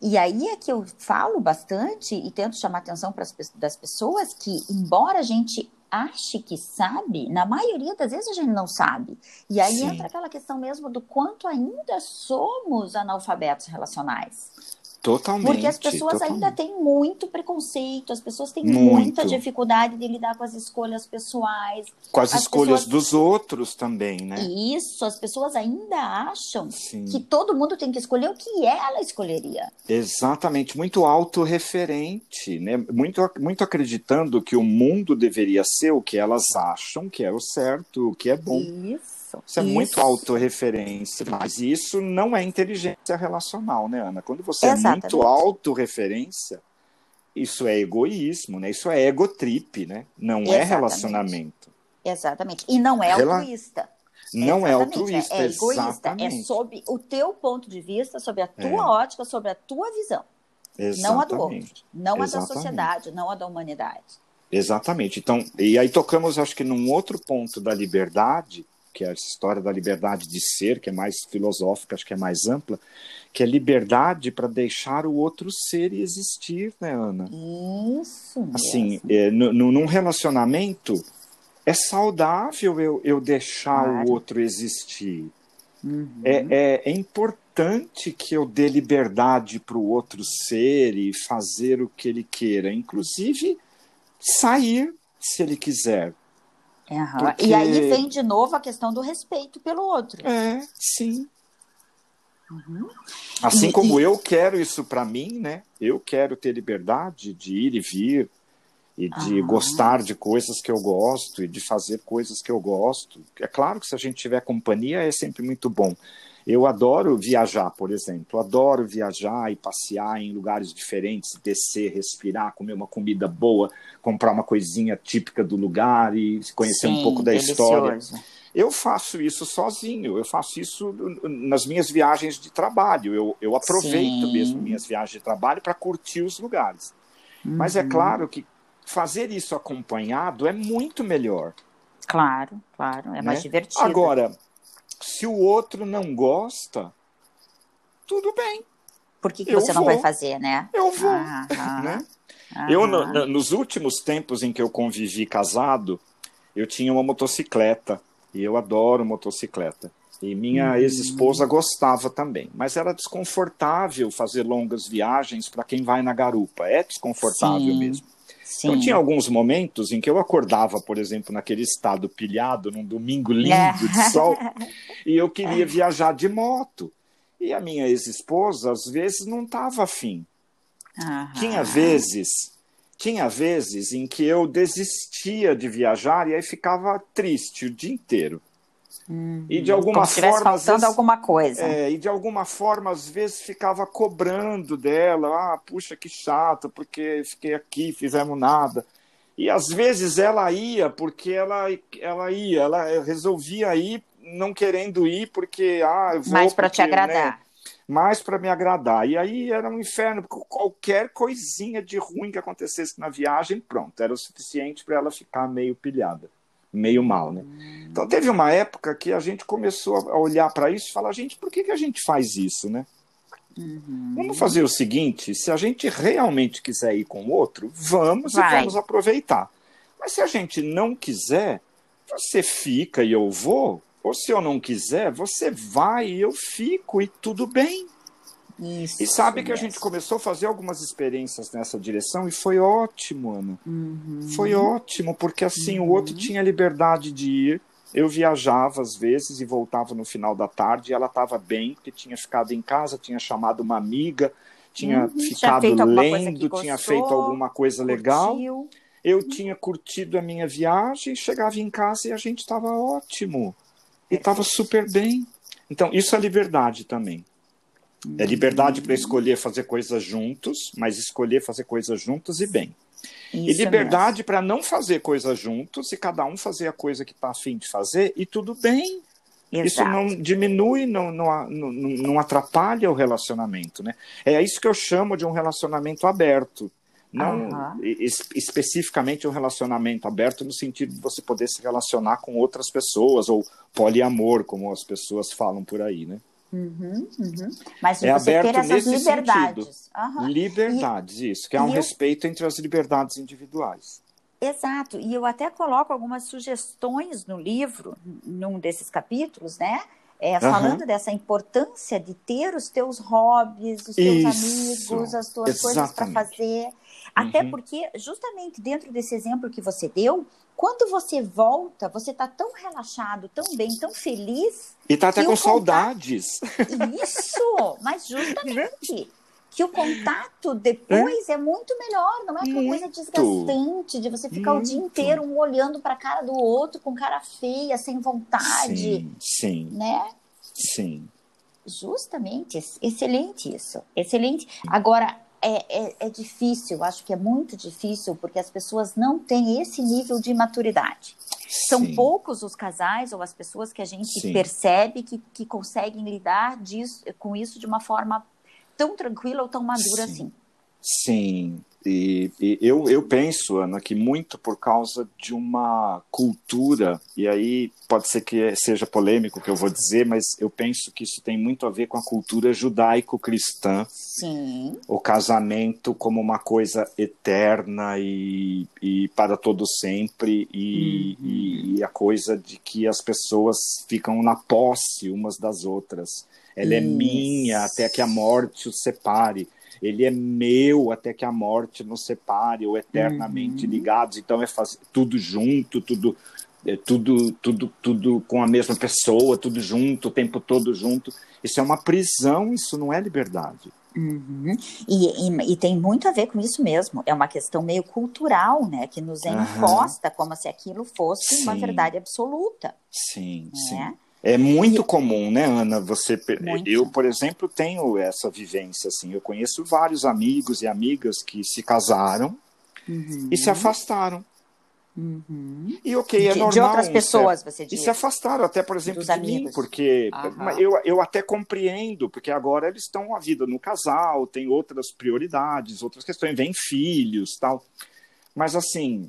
E aí é que eu falo bastante e tento chamar a atenção para as das pessoas que, embora a gente ache que sabe, na maioria das vezes a gente não sabe. E aí Sim. entra aquela questão mesmo do quanto ainda somos analfabetos relacionais. Totalmente. Porque as pessoas totalmente. ainda têm muito preconceito, as pessoas têm muito. muita dificuldade de lidar com as escolhas pessoais. Com as, as escolhas pessoas... dos outros também, né? Isso, as pessoas ainda acham Sim. que todo mundo tem que escolher o que ela escolheria. Exatamente, muito autorreferente, né? Muito, muito acreditando que o mundo deveria ser o que elas acham que é o certo, o que é bom. Isso. Isso é isso. muito autorreferência, mas isso não é inteligência relacional, né, Ana? Quando você Exatamente. é muito autorreferência, isso é egoísmo, né? Isso é egotrip, né? Não Exatamente. é relacionamento. Exatamente. E não é Rela... altruísta. Não é Exatamente. altruísta, é, é egoísta. exatamente. É sob o teu ponto de vista, sobre a tua É. ótica, sobre a tua visão. Não a do outro. Exatamente. Não a da Exatamente. sociedade, não a da humanidade. Exatamente. Então, e aí tocamos, acho que, num outro ponto da liberdade, que é a história da liberdade de ser, que é mais filosófica, acho que é mais ampla, que é liberdade para deixar o outro ser e existir, né, Ana? Isso. Assim, é, no, no- num relacionamento, é saudável eu, eu deixar Claro. o outro existir. Uhum. É, é, é importante que eu dê liberdade para o outro ser e fazer o que ele queira, inclusive sair se ele quiser. Porque- E aí vem de novo a questão do respeito pelo outro. É, sim. Uhum. Assim E- como e- eu quero isso para mim, né? Eu quero ter liberdade de ir e vir e de Aham. gostar de coisas que eu gosto e de fazer coisas que eu gosto. É claro que se a gente tiver companhia é sempre muito bom. Eu adoro viajar, por exemplo. Adoro viajar e passear em lugares diferentes, descer, respirar, comer uma comida boa, comprar uma coisinha típica do lugar e conhecer Sim, um pouco da delicioso. história. Eu faço isso sozinho, eu faço isso nas minhas viagens de trabalho. Eu, eu aproveito Sim. mesmo minhas viagens de trabalho para curtir os lugares. Uhum. Mas é uhum. claro que fazer isso acompanhado é muito melhor. Claro, claro, é né? mais divertido. Agora, se o outro não gosta, tudo bem. Por que, que você vou. não vai fazer, né? Eu vou. Ah, né? Eu, no, nos últimos tempos em que eu convivi casado, eu tinha uma motocicleta. E eu adoro motocicleta. E minha uhum. ex-esposa gostava também. Mas era desconfortável fazer longas viagens para quem vai na garupa. É desconfortável Sim. mesmo. Sim. Então tinha alguns momentos em que eu acordava, por exemplo, naquele estado pilhado, num domingo lindo é. de sol, e eu queria viajar de moto. E a minha ex-esposa, às vezes, não estava afim. Uhum. Tinha vezes, tinha vezes em que eu desistia de viajar e aí ficava triste o dia inteiro. Uhum. E de alguma Como forma. faltando vezes, alguma coisa. É, e de alguma forma, às vezes, ficava cobrando dela. Ah, puxa, que chato, porque fiquei aqui, fizemos nada. E às vezes ela ia porque ela, ela ia, ela resolvia ir não querendo ir porque. Ah, eu vou Mais para te agradar. Né, mais para me agradar. E aí era um inferno, porque qualquer coisinha de ruim que acontecesse na viagem, pronto, era o suficiente para ela ficar meio pilhada meio mal, né? Então teve uma época que a gente começou a olhar para isso e falar, gente, por que, que a gente faz isso, né? Uhum. Vamos fazer o seguinte: se a gente realmente quiser ir com o outro, vamos Vai. e vamos aproveitar. Mas se a gente não quiser, você fica e eu vou, ou se eu não quiser, você vai e eu fico e tudo bem. Isso, e sabe que a gente começou a fazer algumas experiências nessa direção e foi ótimo, Ana. Uhum. Foi ótimo, porque assim uhum. o outro uhum. tinha liberdade de ir. Eu viajava às vezes e voltava no final da tarde e ela estava bem, porque tinha ficado em casa, tinha chamado uma amiga, tinha uhum. ficado tinha lendo, gostou, tinha feito alguma coisa curtiu. legal. Eu uhum. tinha curtido a minha viagem, chegava em casa e a gente estava ótimo. E estava super bem. Então, isso é liberdade também. É liberdade para escolher fazer coisas juntos, mas escolher fazer coisas juntos e bem. Isso e liberdade para não fazer coisas juntos e cada um fazer a coisa que está afim de fazer e tudo bem. Exato. Isso não diminui, não, não, não, não atrapalha o relacionamento. Né? É isso que eu chamo de um relacionamento aberto. Não uhum. es especificamente um relacionamento aberto no sentido de você poder se relacionar com outras pessoas, ou poliamor, como as pessoas falam por aí, né? Uhum, uhum. Mas é você ter essas liberdades. Uhum. Liberdades, e, isso, que é um respeito eu... entre as liberdades individuais. Exato, e eu até coloco algumas sugestões no livro, num desses capítulos, né? É, falando dessa importância de ter os teus hobbies, os teus isso. amigos, as tuas Exatamente. coisas para fazer. Até uhum. porque, justamente dentro desse exemplo que você deu, quando você volta, você está tão relaxado, tão bem, tão feliz. E está até com contato... saudades. Isso, mas justamente. Que o contato depois é? é, muito melhor, não é aquela muito. coisa desgastante de você ficar muito. o dia inteiro um olhando para a cara do outro com cara feia, sem vontade. Sim, sim. Né? Sim. Justamente, excelente isso, excelente. Agora, é, é, é, difícil, acho que é muito difícil, porque as pessoas não têm esse nível de maturidade. Sim. São poucos os casais ou as pessoas que a gente Sim. percebe que, que conseguem lidar disso, com isso de uma forma tão tranquila ou tão madura Sim. assim. Sim, e, e, eu, eu penso, Ana, que muito por causa de uma cultura, e aí pode ser que seja polêmico o que eu vou dizer, mas eu penso que isso tem muito a ver com a cultura judaico-cristã. Sim. O casamento como uma coisa eterna e, e para todo sempre, e, uhum. e, e a coisa de que as pessoas ficam na posse umas das outras. Ela é minha até que a morte os separe ele é meu até que a morte nos separe, ou eternamente uhum. ligados. Então é fazer tudo junto, tudo, é, tudo, tudo, tudo com a mesma pessoa, tudo junto, o tempo todo junto. Isso é uma prisão, isso não é liberdade. Uhum. E, e, e, tem muito a ver com isso mesmo. É uma questão meio cultural, né? Que nos é imposta uhum. como se aquilo fosse sim. uma verdade absoluta. Sim, né? sim. É muito comum, né, Ana? Você, muito. eu, por exemplo, tenho essa vivência assim. Eu conheço vários amigos e amigas que se casaram uhum. e se afastaram. Uhum. E ok, é de, normal. De outras pessoas, você diz. E se afastaram, até, por exemplo, Dos de amigos. mim, porque uhum. eu, eu até compreendo, porque agora eles estão a vida no casal, tem outras prioridades, outras questões, vem filhos tal. Mas assim,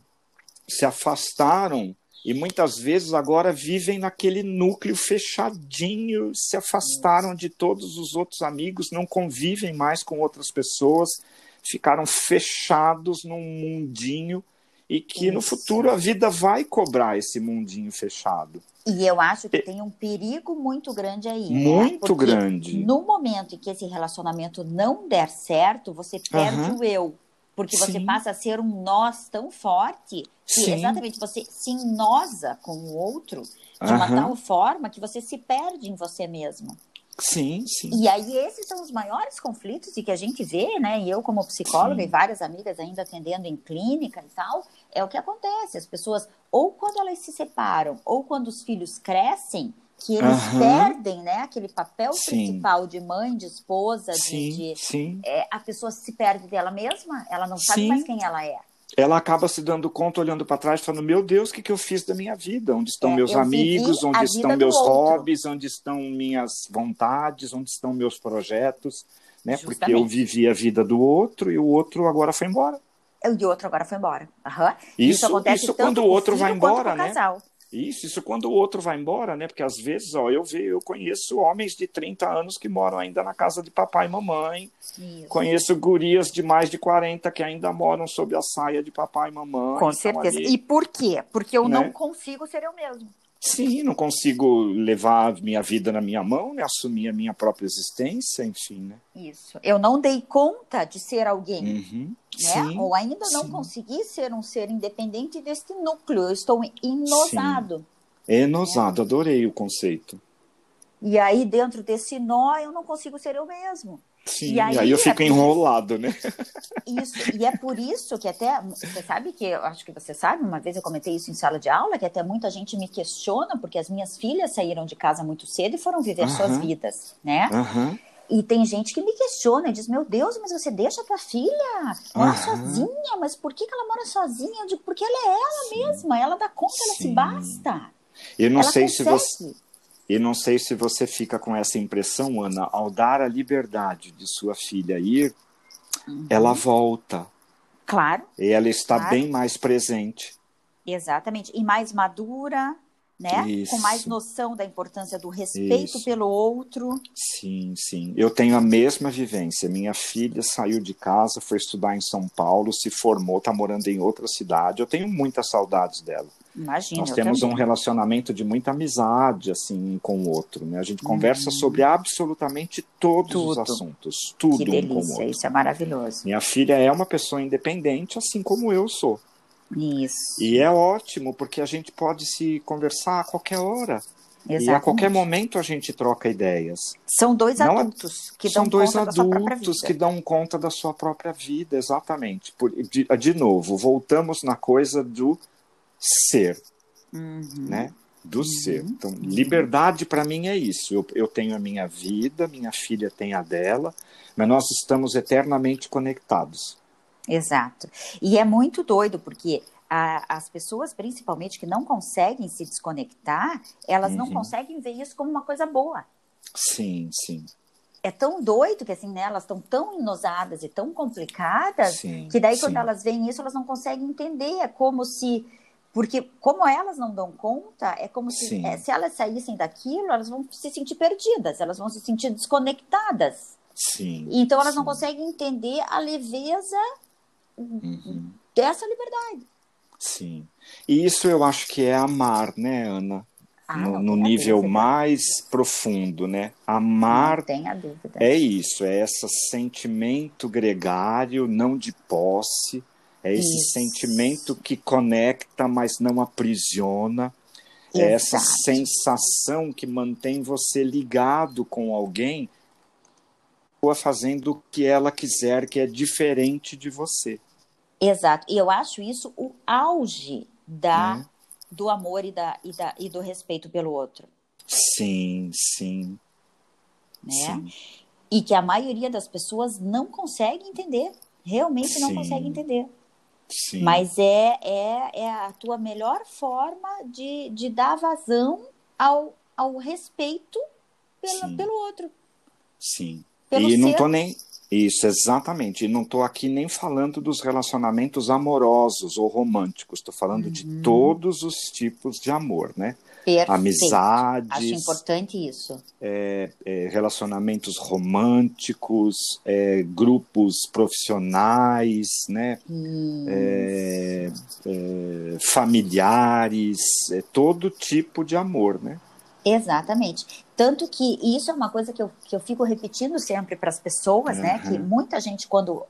se afastaram e muitas vezes agora vivem naquele núcleo fechadinho, se afastaram de todos os outros amigos, não convivem mais com outras pessoas, ficaram fechados num mundinho e que Isso. no futuro a vida vai cobrar esse mundinho fechado. E eu acho que tem um perigo muito grande aí. Né? Muito né? grande. No momento em que esse relacionamento não der certo, você perde uhum. o eu. Porque Sim. você passa a ser um nós tão forte que Sim. exatamente você se enosa com o outro de uma tal forma que você se perde em você mesmo. Sim, sim. E aí esses são os maiores conflitos e que a gente vê, né? E eu como psicóloga sim. e várias amigas ainda atendendo em clínica e tal, é o que acontece. As pessoas ou quando elas se separam ou quando os filhos crescem, que eles uhum. perdem, né? Aquele papel sim. principal de mãe, de esposa, sim, de, sim. É, a pessoa se perde dela mesma. Ela não sabe mais quem ela é ela acaba se dando conta, olhando para trás, falando: Meu Deus, o que, que eu fiz da minha vida? Onde estão é, meus amigos? Onde estão meus hobbies? Onde estão minhas vontades? Onde estão meus projetos? Né? Porque eu vivi a vida do outro e o outro agora foi embora. E o outro agora foi embora. Uhum. Isso, isso acontece isso quando o outro vai embora, né? Casal. Isso, isso quando o outro vai embora, né? Porque às vezes, ó, eu vejo, eu conheço homens de 30 anos que moram ainda na casa de papai e mamãe. Isso. Conheço gurias de mais de 40 que ainda moram sob a saia de papai e mamãe. Com certeza. Ali, e por quê? Porque eu né? não consigo ser eu mesmo. Sim, não consigo levar minha vida na minha mão, né? assumir a minha própria existência, enfim, né? Isso. Eu não dei conta de ser alguém, uhum. né? Sim, Ou ainda não sim. consegui ser um ser independente deste núcleo. Eu estou enosado. Enosado, né? adorei o conceito. E aí, dentro desse nó, eu não consigo ser eu mesmo. Sim, e aí, aí eu é fico é enrolado, né? Isso, e é por isso que até, você sabe que, eu acho que você sabe, uma vez eu comentei isso em sala de aula, que até muita gente me questiona, porque as minhas filhas saíram de casa muito cedo e foram viver uh -huh. suas vidas, né? Uh -huh. E tem gente que me questiona e diz: Meu Deus, mas você deixa a tua filha morar sozinha? Mas por que, que ela mora sozinha? Eu digo: Porque ela é ela Sim. mesma, ela dá conta, Sim. ela se basta. Eu não ela sei consegue. se você e não sei se você fica com essa impressão, Ana, ao dar a liberdade de sua filha ir, uhum. ela volta. Claro. E ela está claro. bem mais presente. Exatamente. E mais madura, né? Isso. Com mais noção da importância do respeito Isso. pelo outro. Sim, sim. Eu tenho a mesma vivência. Minha filha saiu de casa, foi estudar em São Paulo, se formou, está morando em outra cidade. Eu tenho muitas saudades dela. Imagina, Nós temos também. um relacionamento de muita amizade assim com o outro, né? A gente conversa hum. sobre absolutamente todos tudo. os assuntos, tudo que delícia, um com o outro. Isso é maravilhoso. Minha filha é uma pessoa independente, assim como eu sou. Isso. E é ótimo porque a gente pode se conversar a qualquer hora. Exatamente. E a qualquer momento a gente troca ideias. São dois Não adultos que dão dois conta adultos que dão conta da sua própria vida, exatamente. Por, de, de novo, voltamos na coisa do ser, uhum. né? Do uhum. ser. Então, liberdade para mim é isso. Eu, eu tenho a minha vida, minha filha tem a dela, mas nós estamos eternamente conectados. Exato. E é muito doido, porque a, as pessoas, principalmente, que não conseguem se desconectar, elas uhum. não conseguem ver isso como uma coisa boa. Sim, sim é tão doido que assim, né, elas estão tão inosadas e tão complicadas sim, que daí sim. quando elas veem isso, elas não conseguem entender. É como se porque, como elas não dão conta, é como se, é, se elas saíssem daquilo, elas vão se sentir perdidas, elas vão se sentir desconectadas. Sim. Então, elas sim. não conseguem entender a leveza uhum. dessa liberdade. Sim. E isso eu acho que é amar, né, Ana? Ah, no, no nível mais profundo, né? Amar não tenha dúvida. é isso, é esse sentimento gregário, não de posse, é esse Isso. sentimento que conecta, mas não aprisiona. Exato. É essa sensação que mantém você ligado com alguém, fazendo o que ela quiser, que é diferente de você. Exato. E eu acho isso o auge da, é. do amor e, da, e, da, e do respeito pelo outro. Sim, sim. Né? Sim. E que a maioria das pessoas não consegue entender. Realmente não sim. consegue entender. Sim. Mas é, é, é a tua melhor forma de, de dar vazão ao, ao respeito pelo, pelo outro. Sim. Pelo e ser. não tô nem. Isso, exatamente. E não estou aqui nem falando dos relacionamentos amorosos ou românticos. Estou falando uhum. de todos os tipos de amor, né? Perfeito. Amizades. Acho importante isso. É, é, relacionamentos românticos, é, grupos profissionais, né? É, é, familiares, é todo tipo de amor, né? Exatamente. Tanto que isso é uma coisa que eu, que eu fico repetindo sempre para as pessoas, uhum. né? Que uhum. muita gente, quando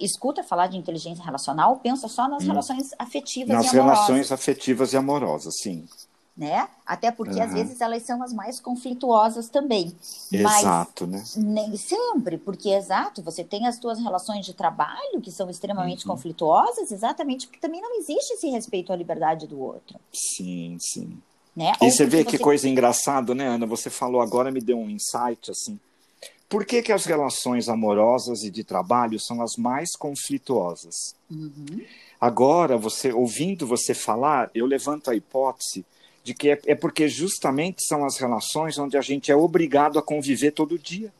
escuta falar de inteligência relacional, pensa só nas hum. relações afetivas nas e amorosas. Nas relações afetivas e amorosas, sim. Né? Até porque uhum. às vezes elas são as mais conflituosas também. Exato, Mas, né? Nem sempre, porque exato, você tem as suas relações de trabalho que são extremamente uhum. conflituosas, exatamente porque também não existe esse respeito à liberdade do outro. Sim, sim. Né? E você vê que coisa engraçada, né, Ana? Você falou agora, me deu um insight assim. Por que, que as relações amorosas e de trabalho são as mais conflituosas? Uhum. Agora, você ouvindo você falar, eu levanto a hipótese de que é, é, porque justamente são as relações onde a gente é obrigado a conviver todo dia.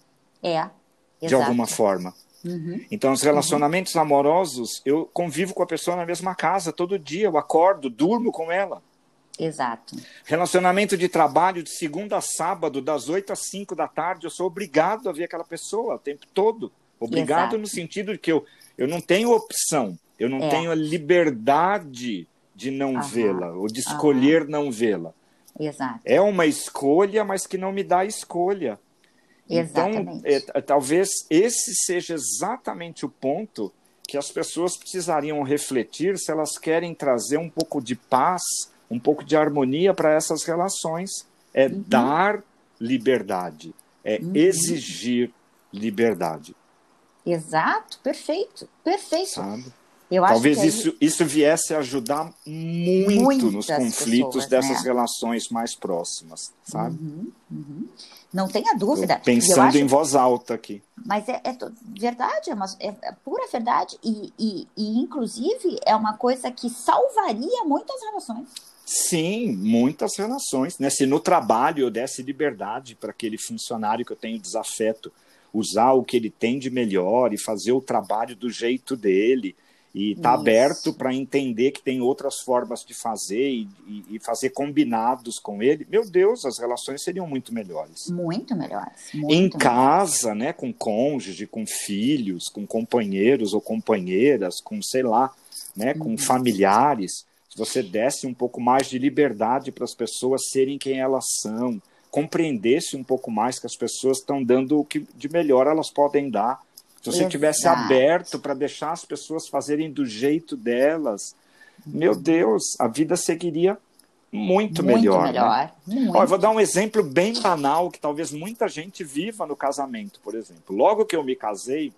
É. Exato. De alguma forma. Uhum. Então, os relacionamentos uhum. amorosos, eu convivo com a pessoa na mesma casa todo dia, eu acordo, durmo com ela. Exato. Relacionamento de trabalho de segunda a sábado, das 8 às 5 da tarde, eu sou obrigado a ver aquela pessoa o tempo todo. Obrigado Exato. no sentido de que eu, eu não tenho opção, eu não é. tenho a liberdade de não vê-la, ou de escolher não vê-la. Exato. É uma escolha, mas que não me dá escolha. Então, Exatamente. Então, é, talvez esse seja exatamente o ponto que as pessoas precisariam refletir se elas querem trazer um pouco de paz um pouco de harmonia para essas relações. É uhum. dar liberdade, é uhum. exigir liberdade. Exato, perfeito, perfeito. Sabe? Eu Talvez acho isso, isso viesse a ajudar muito nos conflitos pessoas, dessas né? relações mais próximas, sabe? Uhum, uhum. Não tenha dúvida. Eu pensando acho... em voz alta aqui. Mas é, é verdade, é, uma, é, é pura verdade. E, e, e, inclusive, é uma coisa que salvaria muitas relações. Sim, muitas relações. Né? Se no trabalho eu desse liberdade para aquele funcionário que eu tenho desafeto usar o que ele tem de melhor e fazer o trabalho do jeito dele e tá aberto para entender que tem outras formas de fazer e, e, e, fazer combinados com ele, meu Deus, as relações seriam muito melhores. Muito melhores. Muito em casa, né, com cônjuge, com filhos, com companheiros ou companheiras, com sei lá, né, com uhum. familiares se você desse um pouco mais de liberdade para as pessoas serem quem elas são, compreendesse um pouco mais que as pessoas estão dando o que de melhor elas podem dar. Se você tivesse aberto para deixar as pessoas fazerem do jeito delas, meu Deus, a vida seguiria muito, muito melhor. melhor. Né? Muito. Ó, eu vou dar um exemplo bem banal que talvez muita gente viva no casamento, por exemplo. Logo que eu me casei,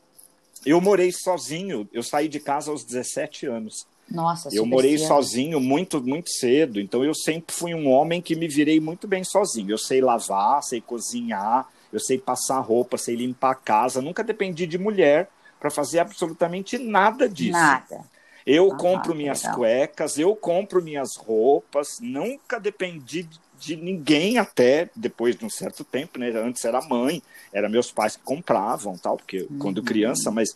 eu morei sozinho. Eu saí de casa aos 17 anos. Nossa, eu morei cedo. sozinho muito, muito cedo, então eu sempre fui um homem que me virei muito bem sozinho. Eu sei lavar, sei cozinhar, eu sei passar roupa, sei limpar a casa. Nunca dependi de mulher para fazer absolutamente nada disso. Nada. Eu ah, compro minhas legal. cuecas, eu compro minhas roupas, nunca dependi de ninguém até depois de um certo tempo, né? Antes era mãe, era meus pais que compravam, tal, porque uhum. quando criança, mas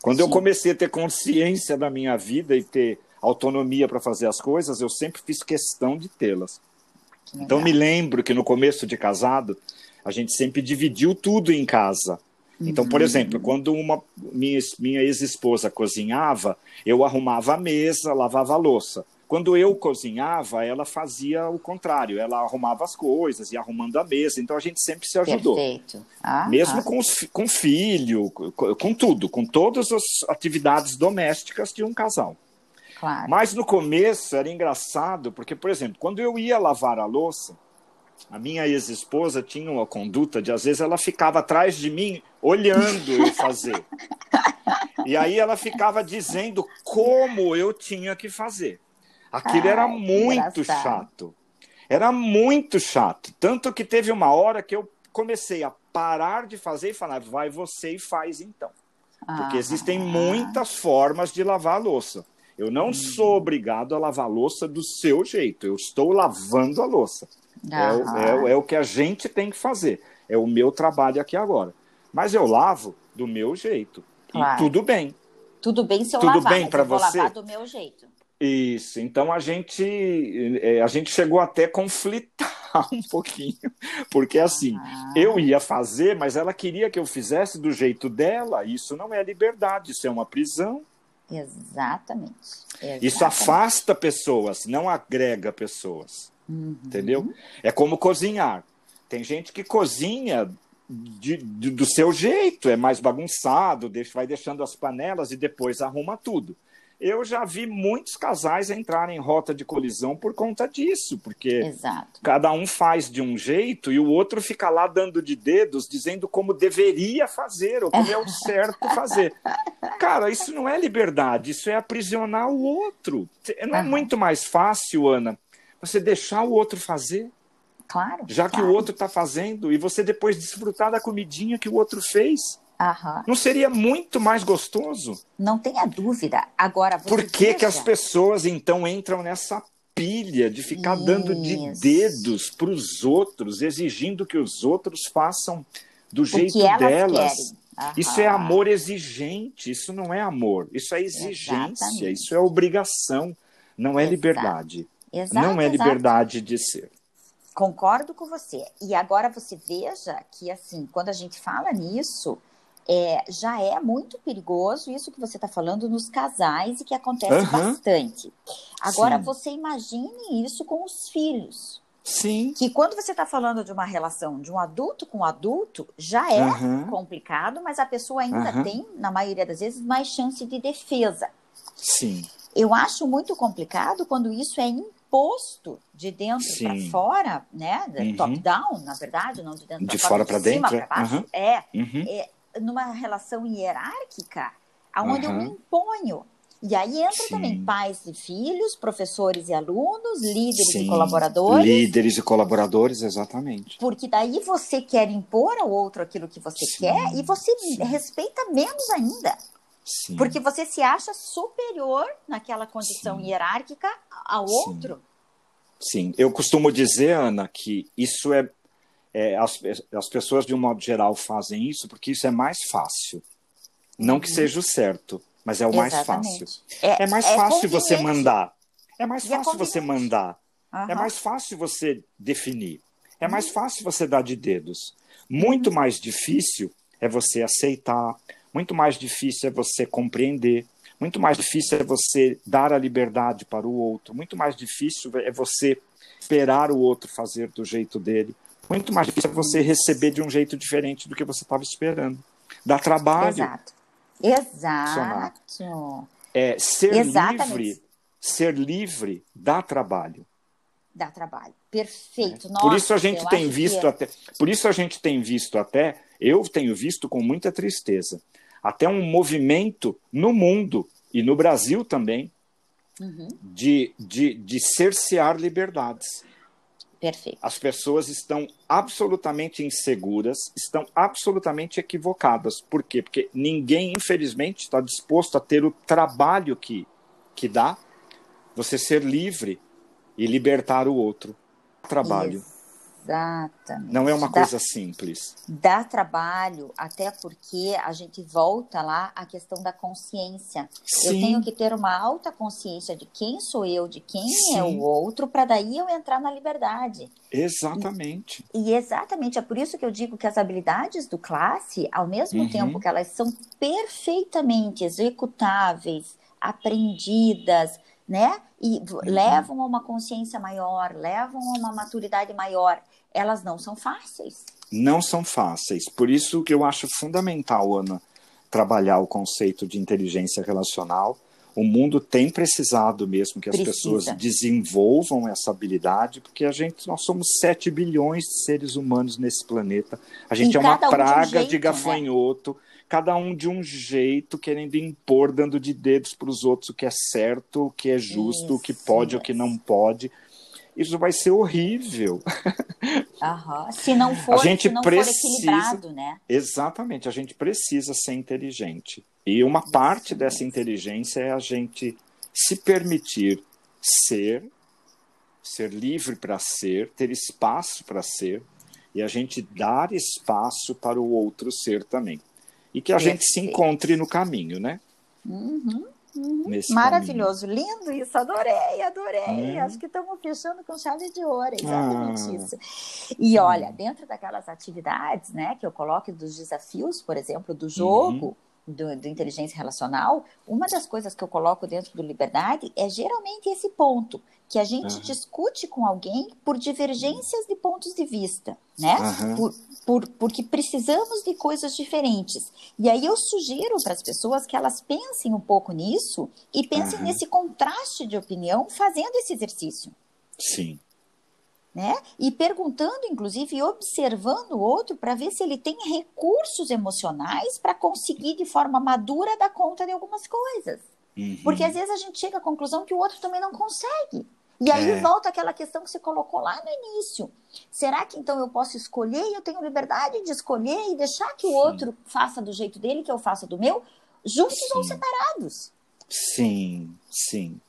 quando Sim. eu comecei a ter consciência da minha vida e ter autonomia para fazer as coisas, eu sempre fiz questão de tê-las. Então me lembro que no começo de casado, a gente sempre dividiu tudo em casa. Então, por uhum. exemplo, quando uma minha, minha ex-esposa cozinhava, eu arrumava a mesa, lavava a louça. Quando eu cozinhava, ela fazia o contrário, ela arrumava as coisas e arrumando a mesa. Então a gente sempre se ajudou. Perfeito. Ah, Mesmo ah. Com, os, com filho, com, com tudo, com todas as atividades domésticas de um casal. Claro. Mas no começo era engraçado, porque, por exemplo, quando eu ia lavar a louça, a minha ex-esposa tinha uma conduta de, às vezes, ela ficava atrás de mim olhando eu fazer. e aí ela ficava dizendo como eu tinha que fazer. Aquilo Ai, era muito engraçado. chato. Era muito chato. Tanto que teve uma hora que eu comecei a parar de fazer e falar, vai você e faz então. Porque ah. existem muitas formas de lavar a louça. Eu não sou obrigado a lavar a louça do seu jeito. Eu estou lavando a louça. É, é, é, o que a gente tem que fazer. É o meu trabalho aqui agora. Mas eu lavo do meu jeito. Claro. E tudo bem. Tudo bem se eu tudo lavar, bem para você? lavar do meu jeito. Isso. Então a gente é, a gente chegou até a conflitar um pouquinho, porque assim, ah. eu ia fazer, mas ela queria que eu fizesse do jeito dela. Isso não é liberdade, isso é uma prisão. Exatamente. Exatamente. Isso afasta pessoas, não agrega pessoas. Uhum. Entendeu? É como cozinhar. Tem gente que cozinha de, de, do seu jeito, é mais bagunçado, deixa, vai deixando as panelas e depois arruma tudo. Eu já vi muitos casais entrarem em rota de colisão por conta disso, porque Exato. cada um faz de um jeito e o outro fica lá dando de dedos, dizendo como deveria fazer ou como é o certo fazer. Cara, isso não é liberdade, isso é aprisionar o outro. Não é uhum. muito mais fácil, Ana, você deixar o outro fazer? Claro. Já claro. que o outro está fazendo e você depois desfrutar da comidinha que o outro fez. Aham. Não seria muito mais gostoso? Não tenha dúvida. Agora, Por que, veja... que as pessoas então entram nessa pilha de ficar Isso. dando de dedos para os outros, exigindo que os outros façam do jeito delas? Isso é amor exigente, isso não é amor, isso é exigência, Exatamente. isso é obrigação, não é Exato. liberdade. Exato, não é liberdade de ser. Concordo com você. E agora você veja que, assim, quando a gente fala nisso, é, já é muito perigoso isso que você está falando nos casais e que acontece uhum. bastante. Agora, Sim. você imagine isso com os filhos. Sim. Que quando você está falando de uma relação de um adulto com um adulto, já é uhum. complicado, mas a pessoa ainda uhum. tem, na maioria das vezes, mais chance de defesa. Sim. Eu acho muito complicado quando isso é imposto de dentro para fora, né? Uhum. Top down, na verdade, não de dentro de fora para de dentro. Cima baixo. Uhum. É, uhum. é numa relação hierárquica, aonde uhum. eu me imponho. E aí entra Sim. também pais e filhos, professores e alunos, líderes Sim. e colaboradores. Líderes e colaboradores, exatamente. Porque daí você quer impor ao outro aquilo que você Sim. quer e você respeita menos ainda. Porque você se acha superior naquela condição hierárquica ao outro. Sim, eu costumo dizer, Ana, que isso é é, as, as pessoas, de um modo geral, fazem isso porque isso é mais fácil. Não que uhum. seja o certo, mas é o mais fácil. É, é mais é fácil você mandar. É mais fácil é você mandar. Uhum. É mais fácil você definir. É mais uhum. fácil você dar de dedos. Muito uhum. mais difícil é você aceitar. Muito mais difícil é você compreender. Muito mais difícil é você dar a liberdade para o outro. Muito mais difícil é você esperar o outro fazer do jeito dele muito mais difícil é você receber de um jeito diferente do que você estava esperando. Dá trabalho. Exato. Exato. É, ser Exatamente. livre, ser livre dá trabalho. Dá trabalho. Perfeito. É. Nossa, por isso a gente tem visto que... até, por isso a gente tem visto até, eu tenho visto com muita tristeza, até um movimento no mundo e no Brasil também uhum. de, de, de cercear liberdades. Perfeito. As pessoas estão absolutamente inseguras, estão absolutamente equivocadas. Por quê? Porque ninguém, infelizmente, está disposto a ter o trabalho que, que dá você ser livre e libertar o outro. Trabalho. Isso. Exatamente. Não é uma dá, coisa simples. Dá trabalho, até porque a gente volta lá à questão da consciência. Sim. Eu tenho que ter uma alta consciência de quem sou eu, de quem Sim. é o outro, para daí eu entrar na liberdade. Exatamente. E, e, exatamente, é por isso que eu digo que as habilidades do classe, ao mesmo uhum. tempo que elas são perfeitamente executáveis, aprendidas, né? E uhum. levam a uma consciência maior, levam a uma maturidade maior elas não são fáceis. Não são fáceis. Por isso que eu acho fundamental, Ana, trabalhar o conceito de inteligência relacional. O mundo tem precisado mesmo que as Precisa. pessoas desenvolvam essa habilidade, porque a gente, nós somos 7 bilhões de seres humanos nesse planeta. A gente e é uma praga um de, um jeito, de, né? gafanhoto, né? cada um de um jeito, querendo impor, dando de dedos para os outros o que é certo, o que é justo, isso, o que pode, isso. o que não pode. Isso vai ser horrível. Uhum. Se não for, a gente precisa, né? Exatamente, a gente precisa ser inteligente. E uma parte dessa inteligência é a gente se permitir ser, ser livre para ser, ter espaço para ser, e a gente dar espaço para o outro ser também. E que a Perfeito. gente se encontre no caminho, né? Uhum. Uhum. Maravilhoso, caminho. lindo isso, adorei, adorei. Acho que estamos fechando com chave de ouro, exatamente ah. isso. E olha, dentro daquelas atividades, né, que eu coloco dos desafios, por exemplo, do jogo, uhum do, do, inteligência relacional, uma das coisas que eu coloco dentro do Liberdade é geralmente esse ponto, que a gente uhum. discute com alguém por divergências de pontos de vista, né? Uhum. Por, por, porque precisamos de coisas diferentes. E aí eu sugiro para as pessoas que elas pensem um pouco nisso e pensem uhum. nesse contraste de opinião fazendo esse exercício. Sim né? E perguntando, inclusive, e observando o outro para ver se ele tem recursos emocionais para conseguir de forma madura dar conta de algumas coisas. Uhum. Porque às vezes a gente chega à conclusão que o outro também não consegue. E aí é. volta aquela questão que você colocou lá no início. Será que então eu posso escolher e eu tenho liberdade de escolher e deixar que o Sim. outro faça do jeito dele, que eu faça do meu, juntos sim. ou separados? Sim, sim.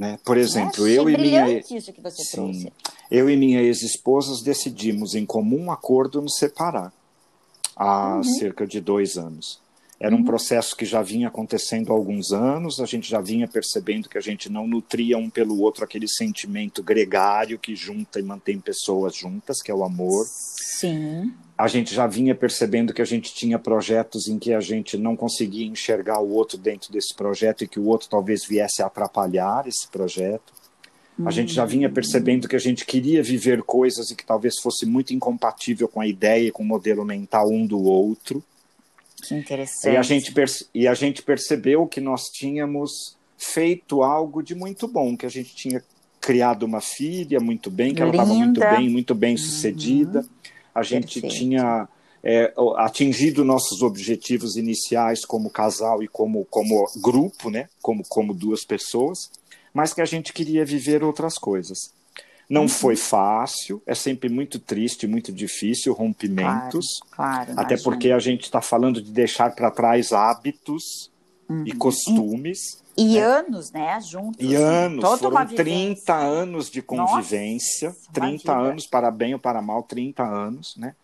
Né? Por exemplo, eu e minha isso que você Sim, trouxe. eu e minha ex-esposa decidimos em comum acordo nos separar há uhum. cerca de dois anos. Era um uhum. processo que já vinha acontecendo há alguns anos, a gente já vinha percebendo que a gente não nutria um pelo outro aquele sentimento gregário que junta e mantém pessoas juntas, que é o amor. Sim a gente já vinha percebendo que a gente tinha projetos em que a gente não conseguia enxergar o outro dentro desse projeto e que o outro talvez viesse a atrapalhar esse projeto. A gente já vinha percebendo que a gente queria viver coisas e que talvez fosse muito incompatível com a ideia e com o modelo mental um do outro. Que interessante. E a gente, e a gente percebeu que nós tínhamos feito algo de muito bom, que a gente tinha criado uma filha muito bem, que ela estava muito bem, muito bem sucedida. Uhum a gente Perfeito. tinha é, atingido nossos objetivos iniciais como casal e como, como grupo, né? como, como duas pessoas, mas que a gente queria viver outras coisas. Não uhum. foi fácil, é sempre muito triste, muito difícil, rompimentos. Claro, claro até porque a gente está falando de deixar para trás hábitos uhum. e costumes. E, né? anos, né, juntos. E anos, Toda foram 30 anos de convivência, Nossa, 30 anos, para bem ou para mal, 30 anos, né?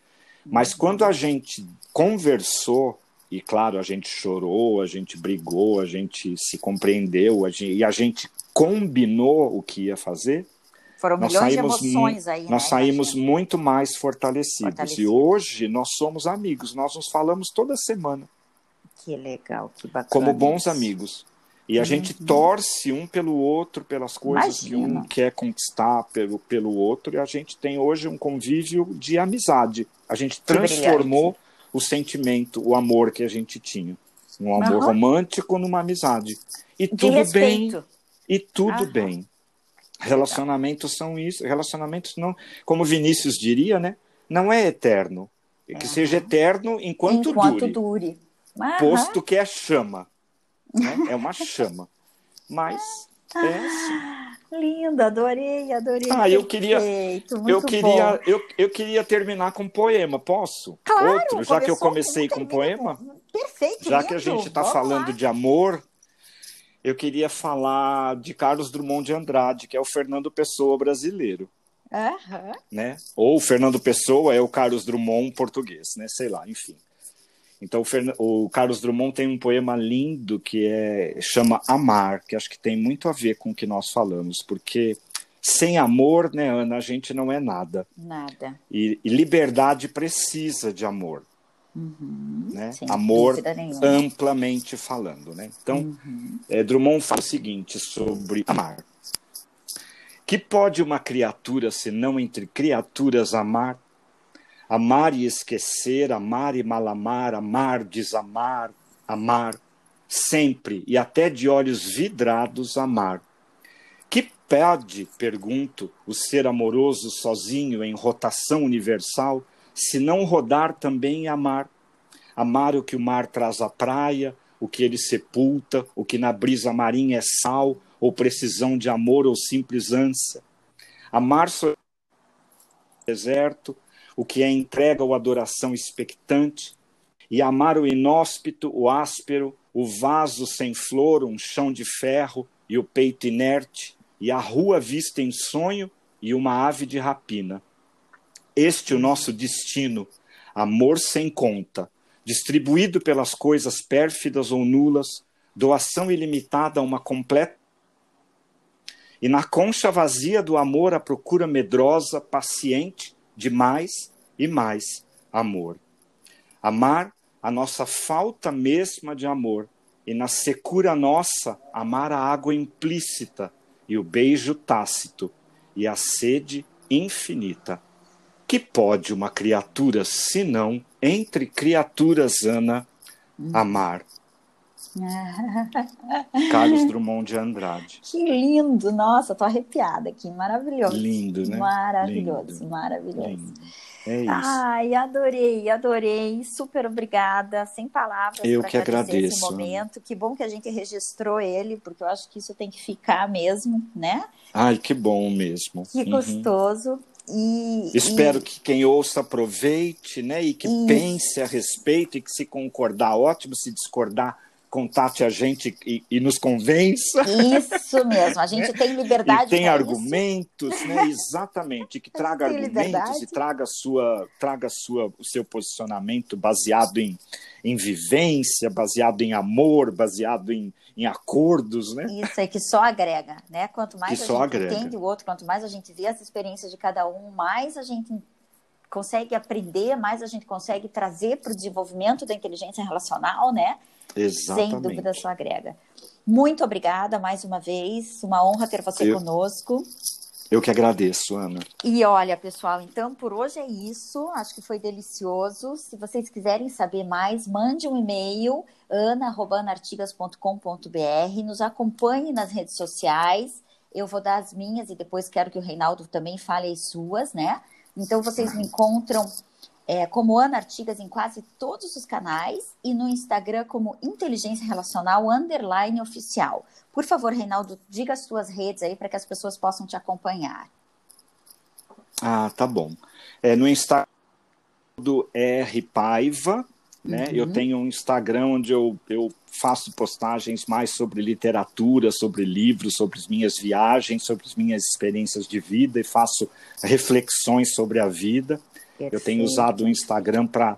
Mas uhum. quando a gente conversou, e claro, a gente chorou, a gente brigou, a gente se compreendeu, a gente, e a gente combinou o que ia fazer, foram nós milhões saímos, de emoções aí. Nós né, saímos imagina. muito mais fortalecidos. fortalecidos. E hoje nós somos amigos, nós nos falamos toda semana. Que legal, que bacana. Como bons amigos. E a uhum. gente torce um pelo outro, pelas coisas Imagina. que um quer conquistar pelo, pelo outro, e a gente tem hoje um convívio de amizade. A gente transformou o sentimento, o amor que a gente tinha. Um amor uhum. romântico numa amizade. E de tudo respeito. bem. E tudo uhum. bem. Relacionamentos são isso. Relacionamentos não, como Vinícius diria, né? Não é eterno. É que seja eterno enquanto, enquanto dure. dure. Posto que é chama. Né? É uma chama. Mas é assim. Lindo, adorei, adorei. Ah, eu queria, eu queria, eu, eu queria terminar com um poema. Posso? Claro, Outro, já que eu comecei com um poema. Perfeito. Já lindo. que a gente está falando lá. de amor, eu queria falar de Carlos Drummond de Andrade, que é o Fernando Pessoa brasileiro. Uhum. Né? Ou o Fernando Pessoa é o Carlos Drummond português, né? Sei lá, enfim. Então o, o, Carlos Drummond tem um poema lindo que é chama Amar, que acho que tem muito a ver com o que nós falamos, porque sem amor, né, Ana, a gente não é nada. Nada. E, e liberdade precisa de amor. Uhum, né? Amor amplamente falando. Né? Então, uhum. é, Drummond fala o seguinte sobre amar. Que pode uma criatura, se não entre criaturas, amar? Amar e esquecer, amar e malamar, amar, desamar, amar, sempre e até de olhos vidrados amar. Que pede, pergunto, o ser amoroso sozinho em rotação universal, se não rodar também amar? Amar o que o mar traz à praia, o que ele sepulta, o que na brisa marinha é sal, ou precisão de amor ou simples ânsia. Amar o deserto, o que é entrega ou adoração expectante, e amar o inóspito, o áspero, o vaso sem flor, um chão de ferro e o peito inerte, e a rua vista em sonho e uma ave de rapina. Este o nosso destino, amor sem conta, distribuído pelas coisas pérfidas ou nulas, doação ilimitada a uma completa. E na concha vazia do amor a procura medrosa, paciente, de mais e mais amor. Amar a nossa falta mesma de amor, e na secura nossa, amar a água implícita e o beijo tácito e a sede infinita. Que pode uma criatura, senão, entre criaturas, Ana, amar? Carlos Drummond de Andrade. Que lindo! Nossa, tô arrepiada aqui. Maravilhoso. Lindo, né? Maravilhoso, lindo. maravilhoso. Lindo. É isso. Ai, adorei, adorei. Super obrigada. Sem palavras. Eu que agradeço. Esse momento. Que bom que a gente registrou ele, porque eu acho que isso tem que ficar mesmo, né? Ai, que bom mesmo. Que uhum. gostoso. E, Espero e... que quem ouça aproveite, né? E que e... pense a respeito e que se concordar, ótimo, se discordar, contate a gente e, e, nos convença. Isso mesmo, a gente tem liberdade. E tem argumentos, isso. né? Exatamente, que traga argumentos liberdade. e traga sua, traga sua, o seu posicionamento baseado em, em vivência, baseado em amor, baseado em, em acordos, né? Isso é que só agrega, né? Quanto mais que a gente agrega. entende o outro, quanto mais a gente vê as experiências de cada um, mais a gente consegue aprender, mais a gente consegue trazer para o desenvolvimento da inteligência relacional, né? Exatamente. Sem dúvida só agrega. Muito obrigada mais uma vez. Uma honra ter você eu, conosco. Eu que agradeço, Ana. E olha, pessoal, então por hoje é isso. Acho que foi delicioso. Se vocês quiserem saber mais, mande um e-mail ana@anartigas.com.br. Nos acompanhe nas redes sociais. Eu vou dar as minhas e depois quero que o Reinaldo também fale as suas, né? Então vocês me encontram é, como Ana Artigas em quase todos os canais e no Instagram como Inteligência Relacional Underline Oficial. Por favor, Reinaldo, diga as suas redes aí para que as pessoas possam te acompanhar. Ah, tá bom. É, no Instagram do R Paiva, né? Uhum. Eu tenho um Instagram onde eu, eu faço postagens mais sobre literatura, sobre livros, sobre as minhas viagens, sobre as minhas experiências de vida e faço reflexões sobre a vida. Perfeito. Eu tenho usado o Instagram para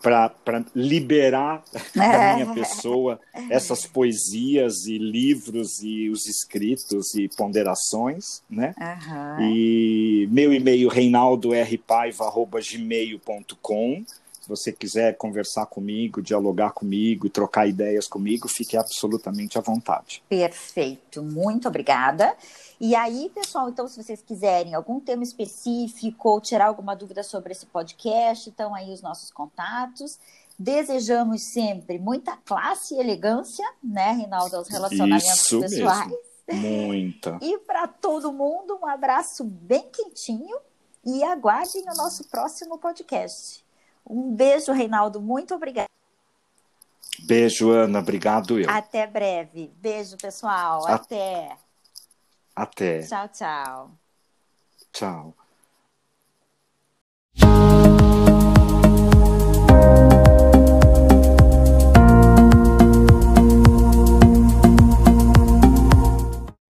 para liberar da minha pessoa essas poesias e livros e os escritos e ponderações, né? Uhum. E meu e-mail reinaldoRpaiva@gmail.com. Se você quiser conversar comigo, dialogar comigo, trocar ideias comigo, fique absolutamente à vontade. Perfeito, muito obrigada. E aí, pessoal, então, se vocês quiserem algum tema específico ou tirar alguma dúvida sobre esse podcast, estão aí os nossos contatos. Desejamos sempre muita classe e elegância, né, Rinaldo, aos relacionamentos Isso pessoais. Mesmo. Muita. E para todo mundo, um abraço bem quentinho e aguardem o nosso próximo podcast. Um beijo, Reinaldo. Muito obrigada. Beijo, Ana. Obrigado eu. Até breve. Beijo, pessoal. A... Até. Até. Tchau, tchau. Tchau.